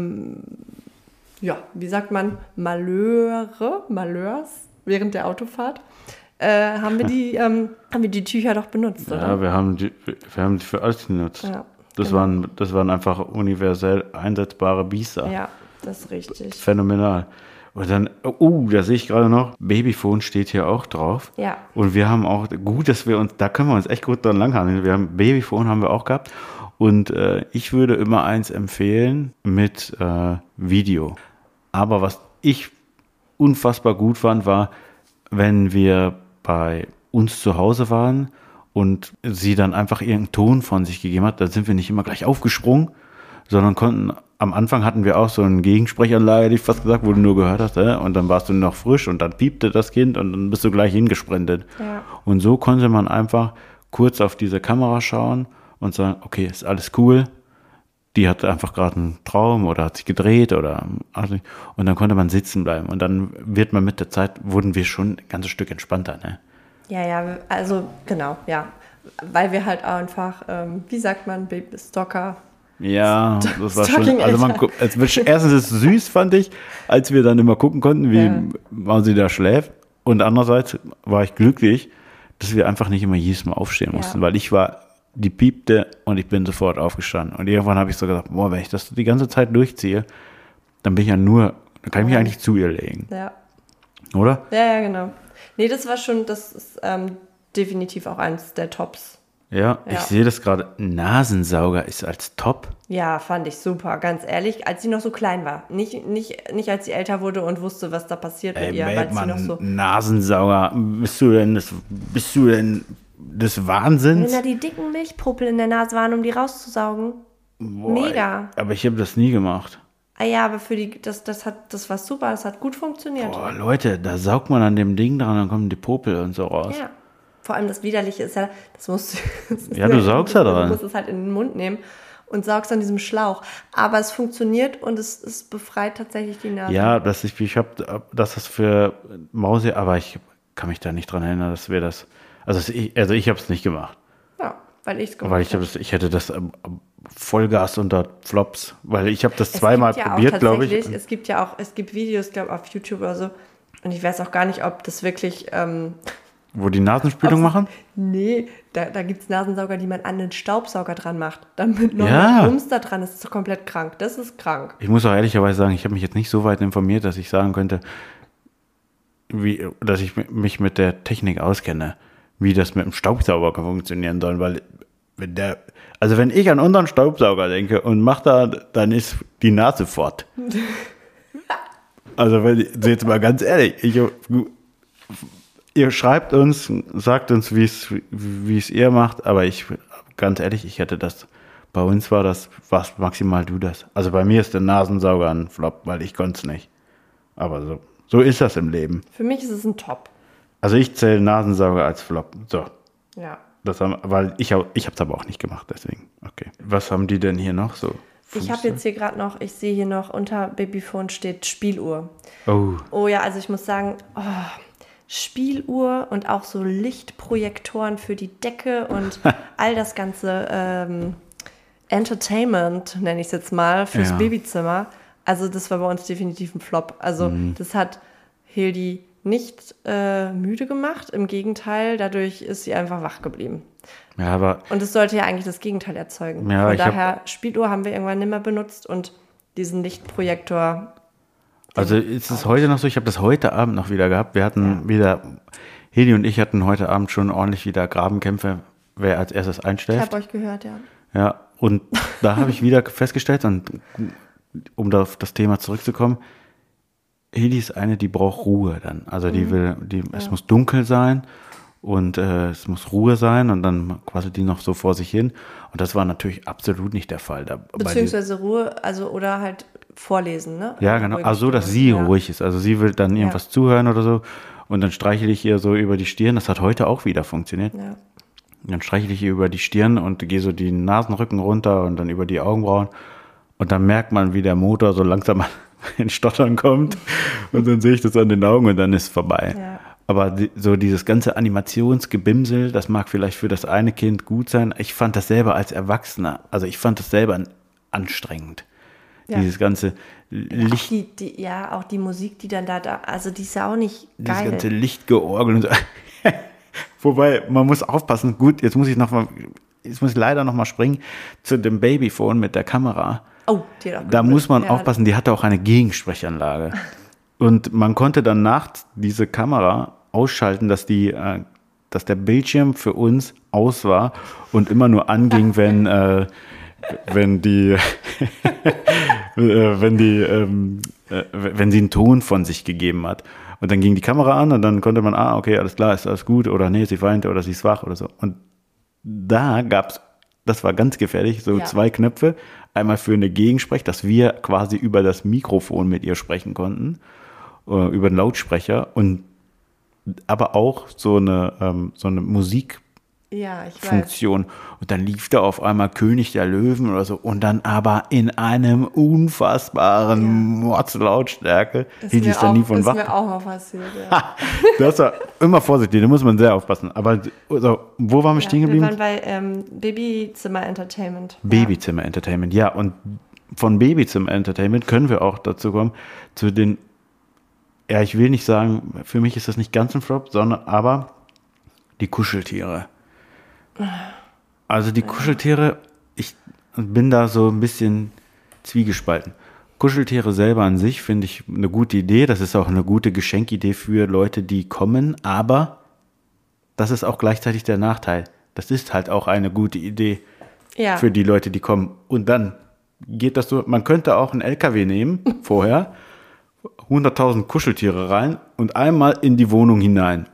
ja, wie sagt man, Malheure, Malheurs während der Autofahrt, äh, haben, wir die, ähm, haben wir die Tücher doch benutzt, oder? Ja, wir haben die, wir haben die für alles genutzt. Ja, das, genau. waren, das waren einfach universell einsetzbare Biester. Ja, das ist richtig. Phänomenal. Und dann, oh, da sehe ich gerade noch, Babyphone steht hier auch drauf. Ja. Und wir haben auch, gut, dass wir uns, da können wir uns echt gut dran langhandeln. Wir haben Babyphone haben wir auch gehabt. Und äh, ich würde immer eins empfehlen mit äh, Video. Aber was ich unfassbar gut fand, war, wenn wir bei uns zu Hause waren und sie dann einfach irgendeinen Ton von sich gegeben hat, da sind wir nicht immer gleich aufgesprungen, sondern konnten am Anfang hatten wir auch so eine Gegensprechanlage, die ich fast gesagt, wo du nur gehört hast, äh? und dann warst du noch frisch und dann piepte das Kind und dann bist du gleich hingesprintet. Ja. Und so konnte man einfach kurz auf diese Kamera schauen und sagen, okay, ist alles cool. Die hat einfach gerade einen Traum oder hat sich gedreht oder und dann konnte man sitzen bleiben und dann wird man mit der Zeit wurden wir schon ein ganzes Stück entspannter, ne? Ja, ja, also genau, ja. weil wir halt einfach, ähm, wie sagt man, Stalker. Ja, das war schon. Also man, es wird, erstens ist es süß, fand ich, als wir dann immer gucken konnten, wie ja. wann sie da schläft. Und andererseits war ich glücklich, dass wir einfach nicht immer jedes Mal aufstehen mussten, ja. weil ich war, die piepte und ich bin sofort aufgestanden. Und irgendwann habe ich so gesagt, boah, wenn ich das die ganze Zeit durchziehe, dann bin ich ja nur, dann kann ich mich eigentlich zu ihr legen. Ja. Oder? Ja, ja, genau. Nee, das war schon, das ist ähm, definitiv auch eins der Tops. Ja, ja. ich sehe das gerade. Nasensauger ist als Top. Ja, fand ich super, ganz ehrlich, als sie noch so klein war. Nicht, nicht, nicht als sie älter wurde und wusste, was da passiert Ey, mit ihr, als sie noch so. Nasensauger, bist du denn das, bist du denn des Wahnsinns? Wenn da die dicken Milchpuppel in der Nase waren, um die rauszusaugen. Boah, Mega. Aber ich habe das nie gemacht. Ah ja, aber für die, das, das hat, das war super, das hat gut funktioniert. Boah, Leute, da saugt man an dem Ding dran, dann kommen die Popel und so raus. Ja. Vor allem das Widerliche ist ja, das musst du. ja, du saugst ja dran. Du musst es halt in den Mund nehmen und saugst an diesem Schlauch. Aber es funktioniert und es, es befreit tatsächlich die Nase. Ja, das ich, ich habe, das ist für Mause, aber ich kann mich da nicht dran erinnern, dass wir das. Also ich, also ich habe es nicht gemacht. Ja, weil ich es gemacht Weil ich, hab, ich hätte das Vollgas unter Flops, weil ich habe das zweimal ja probiert, glaube ich. Es gibt ja auch, es gibt Videos, glaube ich, auf YouTube oder so. Und ich weiß auch gar nicht, ob das wirklich. Ähm, Wo die Nasenspülung machen? Nee, da, da gibt es Nasensauger, die man an den Staubsauger dran macht. Damit noch ja. ein Bums da dran ist, ist komplett krank. Das ist krank. Ich muss auch ehrlicherweise sagen, ich habe mich jetzt nicht so weit informiert, dass ich sagen könnte, wie, dass ich mich mit der Technik auskenne, wie das mit dem Staubsauger funktionieren soll, weil wenn der, also wenn ich an unseren Staubsauger denke und mach da, dann ist die Nase fort. also wenn, jetzt mal ganz ehrlich, ich, ihr schreibt uns, sagt uns, wie es, wie es ihr macht, aber ich, ganz ehrlich, ich hätte das, bei uns war das, was maximal du das. Also bei mir ist der Nasensauger ein Flop, weil ich konnte es nicht. Aber so, so ist das im Leben. Für mich ist es ein Top. Also ich zähle Nasensauger als Flop. So. Ja. Das haben, weil ich, ich habe es aber auch nicht gemacht, deswegen. Okay. Was haben die denn hier noch so? Ich habe jetzt hier gerade noch, ich sehe hier noch unter Babyphone steht Spieluhr. Oh. Oh ja, also ich muss sagen, oh, Spieluhr und auch so Lichtprojektoren für die Decke und all das ganze ähm, Entertainment, nenne ich es jetzt mal, fürs ja. Babyzimmer. Also das war bei uns definitiv ein Flop. Also mhm. das hat Hildi nicht äh, müde gemacht. Im Gegenteil, dadurch ist sie einfach wach geblieben. Ja, aber und es sollte ja eigentlich das Gegenteil erzeugen. Ja, Von daher, hab, Spieluhr haben wir irgendwann nicht mehr benutzt und diesen Lichtprojektor. Also ist es heute noch so, ich habe das heute Abend noch wieder gehabt. Wir hatten ja. wieder, Heli und ich hatten heute Abend schon ordentlich wieder Grabenkämpfe, wer als erstes einstellt. Ich habe euch gehört, ja. Ja, und da habe ich wieder festgestellt, und um da auf das Thema zurückzukommen, Heli ist eine, die braucht Ruhe dann. Also die mhm. will, die, ja. es muss dunkel sein und äh, es muss Ruhe sein und dann quasi die noch so vor sich hin. Und das war natürlich absolut nicht der Fall. Da, Beziehungsweise Ruhe, also oder halt vorlesen, ne? Ja, genau. Also so, dass sie ja. ruhig ist. Also sie will dann irgendwas ja. zuhören oder so und dann streichel ich ihr so über die Stirn. Das hat heute auch wieder funktioniert. Ja. Dann streichel ich ihr über die Stirn und gehe so die Nasenrücken runter und dann über die Augenbrauen. Und dann merkt man, wie der Motor so langsam in Stottern kommt. Und dann sehe ich das an den Augen und dann ist es vorbei. Ja. Aber so dieses ganze Animationsgebimsel, das mag vielleicht für das eine Kind gut sein. Ich fand das selber als Erwachsener, also ich fand das selber anstrengend. Ja. Dieses ganze Licht. Auch die, die, ja, auch die Musik, die dann da, da, also die ist ja auch nicht geil. Dieses ganze Lichtgeorgel und so. Wobei, man muss aufpassen. Gut, jetzt muss ich noch mal, jetzt muss ich leider noch mal springen zu dem Babyphone mit der Kamera. Oh, die hat auch Da muss man ja, aufpassen, die hatte auch eine Gegensprechanlage. Und man konnte dann nachts diese Kamera ausschalten, dass die, äh, dass der Bildschirm für uns aus war und immer nur anging, wenn, äh, wenn die, äh, wenn die, ähm, äh, wenn sie einen Ton von sich gegeben hat. Und dann ging die Kamera an und dann konnte man, ah, okay, alles klar, ist alles gut oder nee, sie weinte oder sie ist wach oder so. Und da gab's, das war ganz gefährlich, so ja. zwei Knöpfe. Einmal für eine Gegensprech, dass wir quasi über das Mikrofon mit ihr sprechen konnten äh, über den Lautsprecher und aber auch so eine, ähm, so eine Musik Ja, ich weiß. Funktion. Und dann lief da auf einmal König der Löwen oder so und dann aber in einem unfassbaren Mordslautstärke. Ist hielt ich dann auch, nie von ist wach. mir auch mal passiert, ja. Das war immer vorsichtig, da muss man sehr aufpassen. Aber also, wo waren wir stehen ja wir geblieben? waren bei ähm, Babyzimmer Entertainment. Babyzimmer Entertainment, ja. Und von Babyzimmer Entertainment können wir auch dazu kommen, zu den, ja, ich will nicht sagen, für mich ist das nicht ganz ein Flop, sondern aber die Kuscheltiere. Also die Kuscheltiere, ich bin da so ein bisschen zwiegespalten. Kuscheltiere selber an sich finde ich eine gute Idee. Das ist auch eine gute Geschenkidee für Leute, die kommen. Aber das ist auch gleichzeitig der Nachteil. Das ist halt auch eine gute Idee Ja. für die Leute, die kommen. Und dann geht das so, man könnte auch einen LKW nehmen vorher, 100.000 Kuscheltiere rein und einmal in die Wohnung hinein.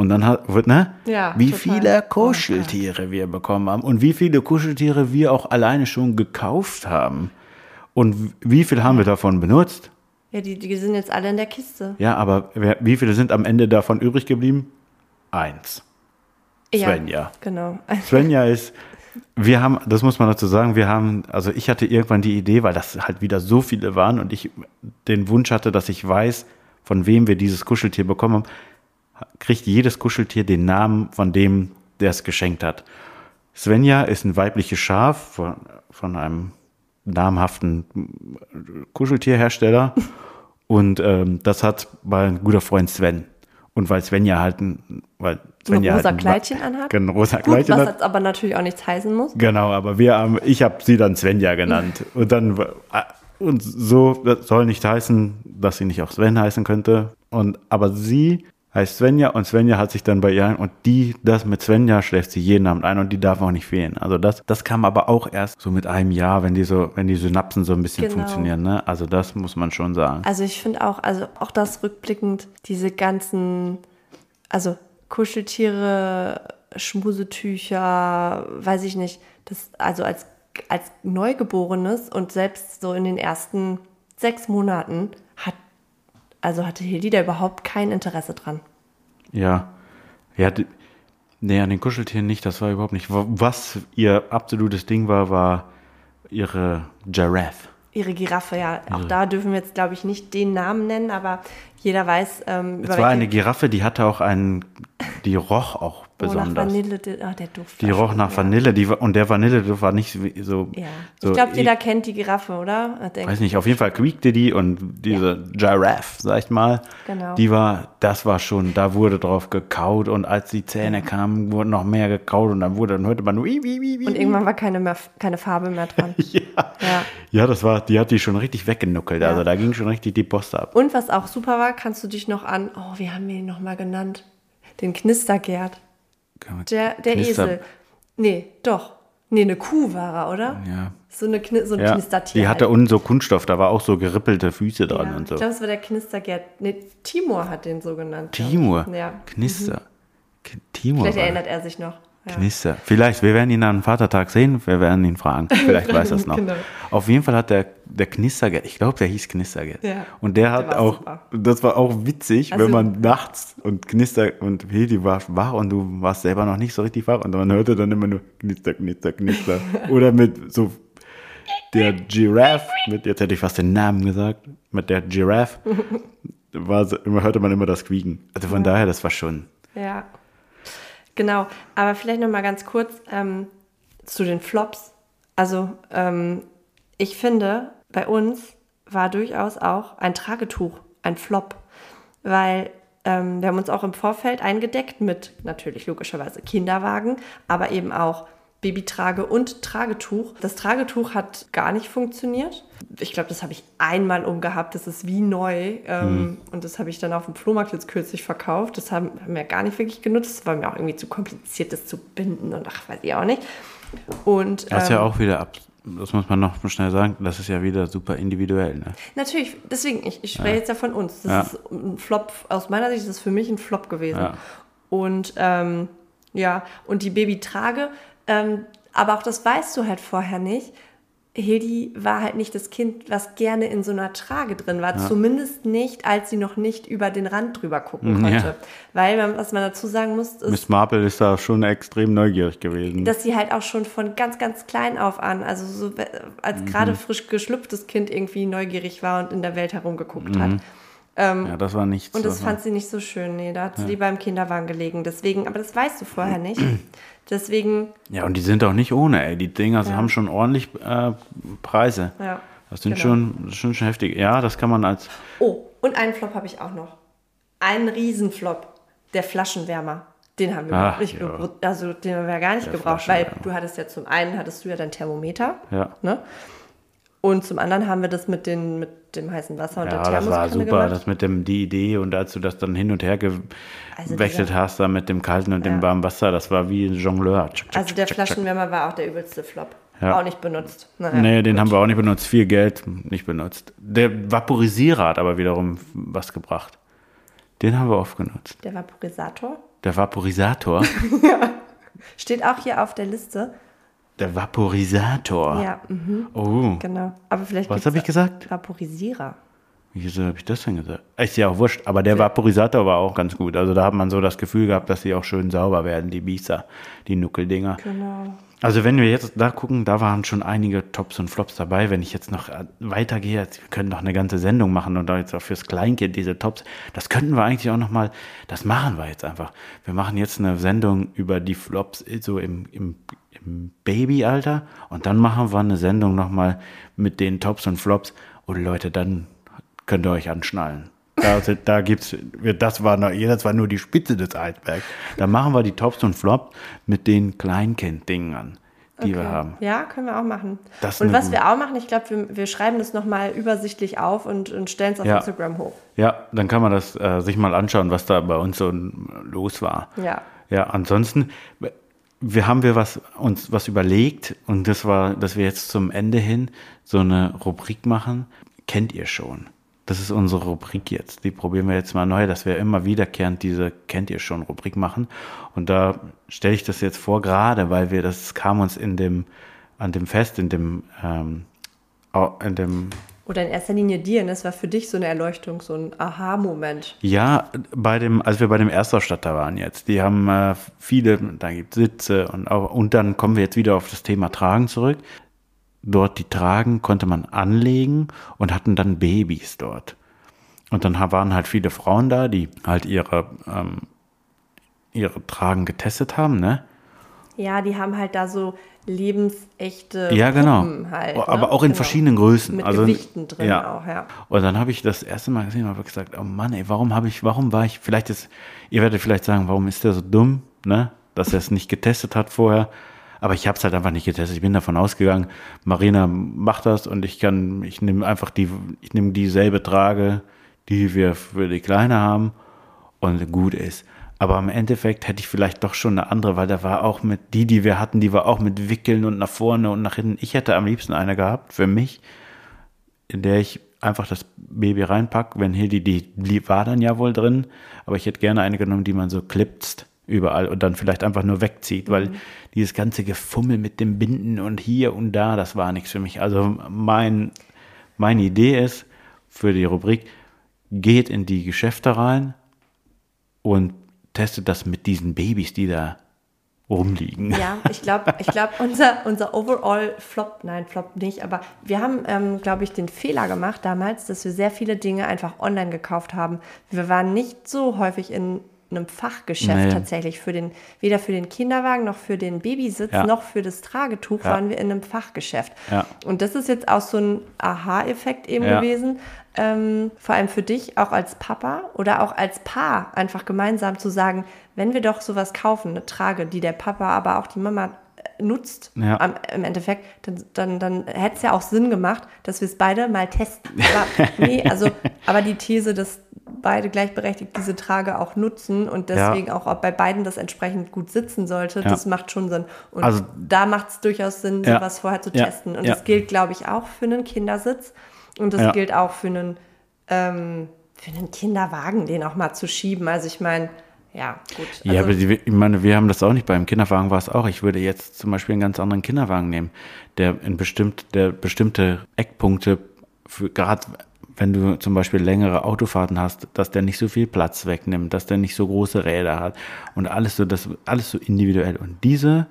Und dann hat, ne? Ja, wie total. viele Kuscheltiere wir bekommen haben und wie viele Kuscheltiere wir auch alleine schon gekauft haben. Und wie viel haben wir davon benutzt? ja, die, die sind jetzt alle in der Kiste. Ja, aber wer, wie viele sind am Ende davon übrig geblieben? Eins. Svenja. Ja, genau. Svenja ist, wir haben, das muss man dazu sagen, wir haben, also ich hatte irgendwann die Idee, weil das halt wieder so viele waren und ich den Wunsch hatte, dass ich weiß, von wem wir dieses Kuscheltier bekommen haben, kriegt jedes Kuscheltier den Namen von dem, der es geschenkt hat. Svenja ist ein weibliches Schaf von, von einem namhaften Kuscheltierhersteller und ähm, das hat mein guter Freund Sven. Und weil Svenja halt ein, weil Svenja rosa halt ein, Kleidchen anhat? Genau, rosa Gut, Kleidchen was hat. jetzt aber natürlich auch nichts heißen muss. Genau, aber wir haben, ich habe sie dann Svenja genannt. Und dann, äh, und so das soll nicht heißen, dass sie nicht auch Sven heißen könnte. Und, aber sie heißt Svenja und Svenja hat sich dann bei ihr ein und die, das mit Svenja schläft sie jeden Abend ein und die darf auch nicht fehlen. Also das, das kam aber auch erst so mit einem Jahr, wenn die so, wenn die Synapsen so ein bisschen Genau. funktionieren, ne? Also das muss man schon sagen. Also ich finde auch, also auch das rückblickend, diese ganzen, also Kuscheltiere, Schmusetücher, weiß ich nicht, das, also als, als Neugeborenes und selbst so in den ersten sechs Monaten hat, also hatte Hildi da überhaupt kein Interesse dran. Ja. Ja, nee, an den Kuscheltieren nicht, das war überhaupt nicht. Was ihr absolutes Ding war, war ihre Giraffe. Ihre Giraffe, ja, auch da dürfen wir jetzt, glaube ich, nicht den Namen nennen, aber jeder weiß, ähm, Es war eine Giraffe, die hatte auch einen, die roch auch oh, nach besonders. Vanille, die- ah, der Duft. die roch nach ja. Vanille, die und der Vanilleduft war nicht so. Ja, so ich glaube, jeder kennt die Giraffe, oder? Ich denke, Weiß nicht, auf jeden Fall quiekte die und diese Giraffe, sag ich mal, Genau. die war, das war schon, da wurde drauf gekaut und als die Zähne kamen, wurde noch mehr gekaut und dann wurde, dann hörte man nur, wie, wie, wie, Und irgendwann war keine, mehr, keine Farbe mehr dran. ja. Ja. ja, das war, die hat die schon richtig weggenuckelt, Ja. also da ging schon richtig die Post ab. Und was auch super war, kannst du dich noch an, oh, wie haben wir ihn nochmal genannt? Den Knistergerd. Der, der Knister- Esel. Nee, doch. Nee, eine Kuh war er, oder? Ja. So, eine Kni so ein Ja, Knistertier. die hatte halt. unten so Kunststoff, da war auch so gerippelte Füße dran ja, und so. Ich glaube, es war der Knistergerd. Nee, Timur hat den so genannt. Timur. Ja. Knister. K- Timur. Vielleicht erinnert er sich noch. Ja. Knister. Vielleicht, wir werden ihn am Vatertag sehen, wir werden ihn fragen. Vielleicht weiß er es noch. Genau. Auf jeden Fall hat der, der Knistergeld, ich glaube, der hieß Knistergeld. Ja. Und der hat war auch, super. das war auch witzig, Also- wenn man nachts und Knister und Hildi war wach und du warst selber noch nicht so richtig wach und man hörte dann immer nur Knister, Knister, Knister. Oder mit so der Giraffe, mit, jetzt hätte ich fast den Namen gesagt, mit der Giraffe, war, hörte man immer das Quieken. Also von daher, das war schon. Ja, genau. Aber vielleicht noch mal ganz kurz ähm, zu den Flops. Also ähm, ich finde, bei uns war durchaus auch ein Tragetuch ein Flop, weil ähm, wir haben uns auch im Vorfeld eingedeckt mit natürlich logischerweise Kinderwagen, aber eben auch Babytrage und Tragetuch. Das Tragetuch hat gar nicht funktioniert. Ich glaube, das habe ich einmal umgehabt. Das ist wie neu. Ähm, Und das habe ich dann auf dem Flohmarkt jetzt kürzlich verkauft. Das haben, haben wir gar nicht wirklich genutzt. Das war mir auch irgendwie zu kompliziert, das zu binden und ach, weiß ich auch nicht. Und Das ist ja ähm, auch wieder ab. Das muss man noch schnell sagen. Das ist ja wieder super individuell. Ne? Natürlich, deswegen, ich, ich spreche jetzt ja von uns. Das Ja. ist ein Flop, aus meiner Sicht ist das für mich ein Flop gewesen. Ja. Und ähm, ja, und die Babytrage, ähm, aber auch das weißt du halt vorher nicht. Hildi war halt nicht das Kind, was gerne in so einer Trage drin war. Ja. Zumindest nicht, als sie noch nicht über den Rand drüber gucken konnte. Ja. Weil, was man dazu sagen muss, ist. Miss Marple ist da schon extrem neugierig gewesen. Dass sie halt auch schon von ganz, ganz klein auf an, also so als mhm. gerade frisch geschlüpftes Kind irgendwie neugierig war und in der Welt herumgeguckt mhm. hat. Ähm, ja, das war nichts. Und das fand sie nicht so schön. Nee, da hat sie ja. lieber im Kinderwagen gelegen. Deswegen, aber das weißt du vorher nicht. Deswegen. Ja, und die sind auch nicht ohne, ey. Die Dinger ja. haben schon ordentlich äh, Preise. Ja. Das sind genau. schon, schon, schon heftig. Ja, das kann man als. Oh, und einen Flop habe ich auch noch. Einen Riesenflop. Der Flaschenwärmer. Den haben wir Ach, nicht ja. also den haben wir gar nicht der gebraucht, weil du hattest ja zum einen hattest du ja dein Thermometer. Ja. Ne? Und zum anderen haben wir das mit, den, mit dem heißen Wasser und ja, der Thermoskanne das war super, gemacht. das mit dem, die Idee und als du das dann hin und her gewechselt also hast, da mit dem kalten und ja. dem warmen Wasser, das war wie ein Jongleur. Tschick, also der Flaschenwärmer war auch der übelste Flop. Ja. Auch nicht benutzt. Naja, nee, den gut. haben wir auch nicht benutzt. Viel Geld nicht benutzt. Der Vaporisierer hat aber wiederum was gebracht. Den haben wir oft genutzt. Der Vaporisator? Der Vaporisator? ja. Steht auch hier auf der Liste. Der Vaporisator. Ja, mhm. Oh. Genau. Aber vielleicht Was habe ich gesagt? Vaporisierer. Wieso habe ich das denn gesagt? Ist ja auch wurscht, aber der. Vaporisator war auch ganz gut. Also da hat man so das Gefühl gehabt, dass sie auch schön sauber werden, die Bisa, die Nuckeldinger. Genau. Also wenn wir jetzt da gucken, da waren schon einige Tops und Flops dabei. Wenn ich jetzt noch weitergehe, wir können noch eine ganze Sendung machen und da jetzt auch fürs Kleinkind diese Tops, das könnten wir eigentlich auch noch mal, das machen wir jetzt einfach. Wir machen jetzt eine Sendung über die Flops so im, im, im Babyalter und dann machen wir eine Sendung noch mal mit den Tops und Flops und Leute, dann könnt ihr euch anschnallen. Da, da gibt's, das war, noch, das war nur die Spitze des Eisbergs. Da machen wir die Tops und Flops mit den Kleinkind-Dingern, die okay. wir haben. Ja, können wir auch machen. Und was gute. wir auch machen, ich glaube, wir, wir, schreiben das nochmal übersichtlich auf und, und stellen es auf ja. Instagram hoch. Ja, dann kann man das äh, sich mal anschauen, was da bei uns so los war. Ja. Ja, ansonsten, wir haben wir was, uns was überlegt und das war, dass wir jetzt zum Ende hin so eine Rubrik machen. Kennt ihr schon? Das ist unsere Rubrik jetzt. Die probieren wir jetzt mal neu, dass wir immer wiederkehrend diese Kennt ihr schon Rubrik machen. Und da stelle ich das jetzt vor, gerade weil wir, das kam uns in dem, an dem Fest, in dem, ähm, in dem oder in erster Linie dir, das war für dich so eine Erleuchtung, so ein Aha-Moment. Ja, bei dem, als wir bei dem Erstausstatter waren jetzt, die haben äh, viele, da gibt es Sitze und und dann kommen wir jetzt wieder auf das Thema Tragen zurück dort die Tragen konnte man anlegen und hatten dann Babys dort. Und dann waren halt viele Frauen da, die halt ihre, ähm, ihre Tragen getestet haben, ne? Ja, die haben halt da so lebensechte ja, genau. halt. Ne? Aber auch in genau. verschiedenen Größen. Mit also, Gewichten drin ja. auch, ja. Und dann habe ich das erste Mal gesehen und habe gesagt, oh Mann, ey, warum habe ich, warum war ich, vielleicht ist, ihr werdet vielleicht sagen, warum ist der so dumm, ne? Dass er es nicht getestet hat vorher. Aber ich habe es halt einfach nicht getestet. Ich bin davon ausgegangen, Marina macht das und ich kann, ich nehme einfach die, ich nehme dieselbe Trage, die wir für die Kleine haben und gut ist. Aber im Endeffekt hätte ich vielleicht doch schon eine andere, weil da war auch mit, die, die wir hatten, die war auch mit Wickeln und nach vorne und nach hinten. Ich hätte am liebsten eine gehabt für mich, in der ich einfach das Baby reinpacke. Wenn hier die, die war dann ja wohl drin, aber ich hätte gerne eine genommen, die man so klipst überall und dann vielleicht einfach nur wegzieht, weil mhm. dieses ganze Gefummel mit dem Binden und hier und da, das war nichts für mich. Also mein, meine Idee ist für die Rubrik, geht in die Geschäfte rein und testet das mit diesen Babys, die da rumliegen. Ja, ich glaube, ich glaub, unser, unser Overall Flop, nein, Flop nicht, aber wir haben, ähm, glaube ich, den Fehler gemacht damals, dass wir sehr viele Dinge einfach online gekauft haben. Wir waren nicht so häufig in einem Fachgeschäft nee. tatsächlich. Für den, weder für den Kinderwagen noch für den Babysitz ja. noch für das Tragetuch ja. waren wir in einem Fachgeschäft. Ja. Und das ist jetzt auch so ein Aha-Effekt eben gewesen. Ähm, vor allem für dich auch als Papa oder auch als Paar einfach gemeinsam zu sagen, wenn wir doch sowas kaufen, eine Trage, die der Papa, aber auch die Mama äh, nutzt ja. am, im Endeffekt, dann, dann, dann hätte es ja auch Sinn gemacht, dass wir es beide mal testen. Aber, nee, also, aber die These, dass beide gleichberechtigt diese Trage auch nutzen und deswegen ja. auch ob bei beiden das entsprechend gut sitzen sollte, ja. das macht schon Sinn. Und also, da macht es durchaus Sinn, ja. sowas vorher zu testen. Und das gilt, glaube ich, auch für einen Kindersitz und das gilt auch für einen, ähm, für einen Kinderwagen, den auch mal zu schieben. Also ich meine, ja, gut. Also, ja, aber die, ich meine, wir haben das auch nicht. Beim Kinderwagen war es auch. Ich würde jetzt zum Beispiel einen ganz anderen Kinderwagen nehmen, der in bestimmt, der bestimmte Eckpunkte für gerade wenn du zum Beispiel längere Autofahrten hast, dass der nicht so viel Platz wegnimmt, dass der nicht so große Räder hat und alles so, das alles so individuell. Und diese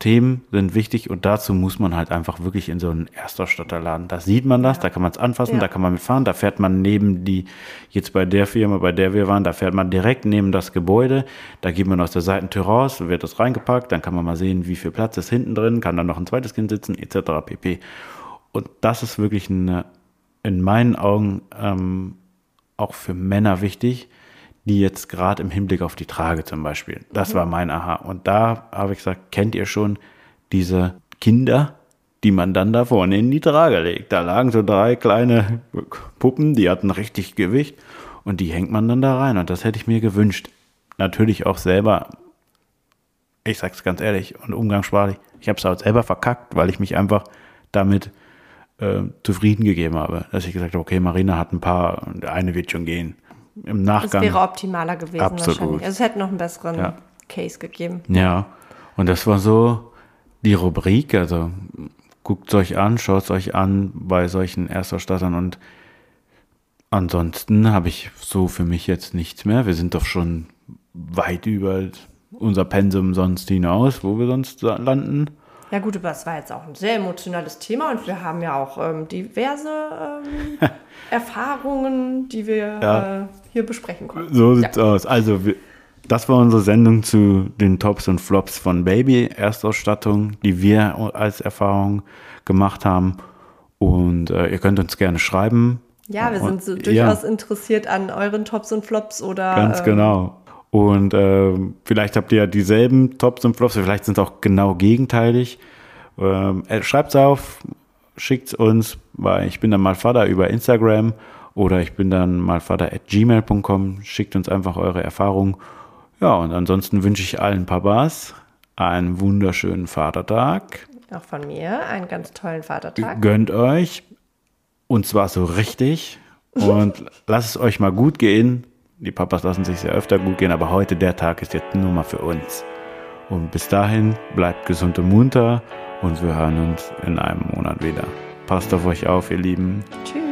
Themen sind wichtig und dazu muss man halt einfach wirklich in so einen Erstausstatterladen. Da sieht man das, ja. da kann man es anfassen, ja. da kann man mitfahren, da fährt man neben die, jetzt bei der Firma, bei der wir waren, da fährt man direkt neben das Gebäude, da geht man aus der Seitentür raus, wird das reingepackt, dann kann man mal sehen, wie viel Platz ist hinten drin, kann dann noch ein zweites Kind sitzen, etc. pp. Und das ist wirklich eine, in meinen Augen ähm, auch für Männer wichtig, die jetzt gerade im Hinblick auf die Trage zum Beispiel. Das mhm. war mein Aha. Und da habe ich gesagt, kennt ihr schon diese Kinder, die man dann da vorne in die Trage legt? Da lagen so drei kleine Puppen, die hatten richtig Gewicht und die hängt man dann da rein. Und das hätte ich mir gewünscht. Natürlich auch selber, ich sag's ganz ehrlich und umgangssprachlich, ich habe es auch selber verkackt, weil ich mich einfach damit äh, zufrieden gegeben habe. Dass ich gesagt habe, okay, Marina hat ein paar, eine wird schon gehen im Nachgang. Das wäre optimaler gewesen absolut. wahrscheinlich. Also es hätte noch einen besseren ja. Case gegeben. Ja, und das war so die Rubrik, also guckt es euch an, schaut es euch an bei solchen Erstausstattern und ansonsten habe ich so für mich jetzt nichts mehr. Wir sind doch schon weit über unser Pensum sonst hinaus, wo wir sonst landen. Ja gut, aber es war jetzt auch ein sehr emotionales Thema und wir haben ja auch ähm, diverse ähm, Erfahrungen, die wir ja. äh, hier besprechen konnten. So sieht's ja. aus. Also wir, das war unsere Sendung zu den Tops und Flops von Baby Erstausstattung, die wir als Erfahrung gemacht haben. Und äh, ihr könnt uns gerne schreiben. Ja, wir sind so durchaus ja. interessiert an euren Tops und Flops oder. Ganz ähm, genau. Und äh, vielleicht habt ihr ja dieselben Tops und Flops, vielleicht sind es auch genau gegenteilig. Ähm, äh, schreibt es auf, schickt es uns, weil ich bin dann mal Vater über Instagram oder ich bin dann mal Vater at gmail.com. Schickt uns einfach eure Erfahrungen. Ja, und ansonsten wünsche ich allen Papas einen wunderschönen Vatertag. Auch von mir einen ganz tollen Vatertag. Gönnt euch. Und zwar so richtig. Und lasst es euch mal gut gehen. Die Papas lassen sich sehr öfter gut gehen, aber heute der Tag ist jetzt nur mal für uns. Und bis dahin bleibt gesund und munter und wir hören uns in einem Monat wieder. Passt auf euch auf, ihr Lieben. Tschüss.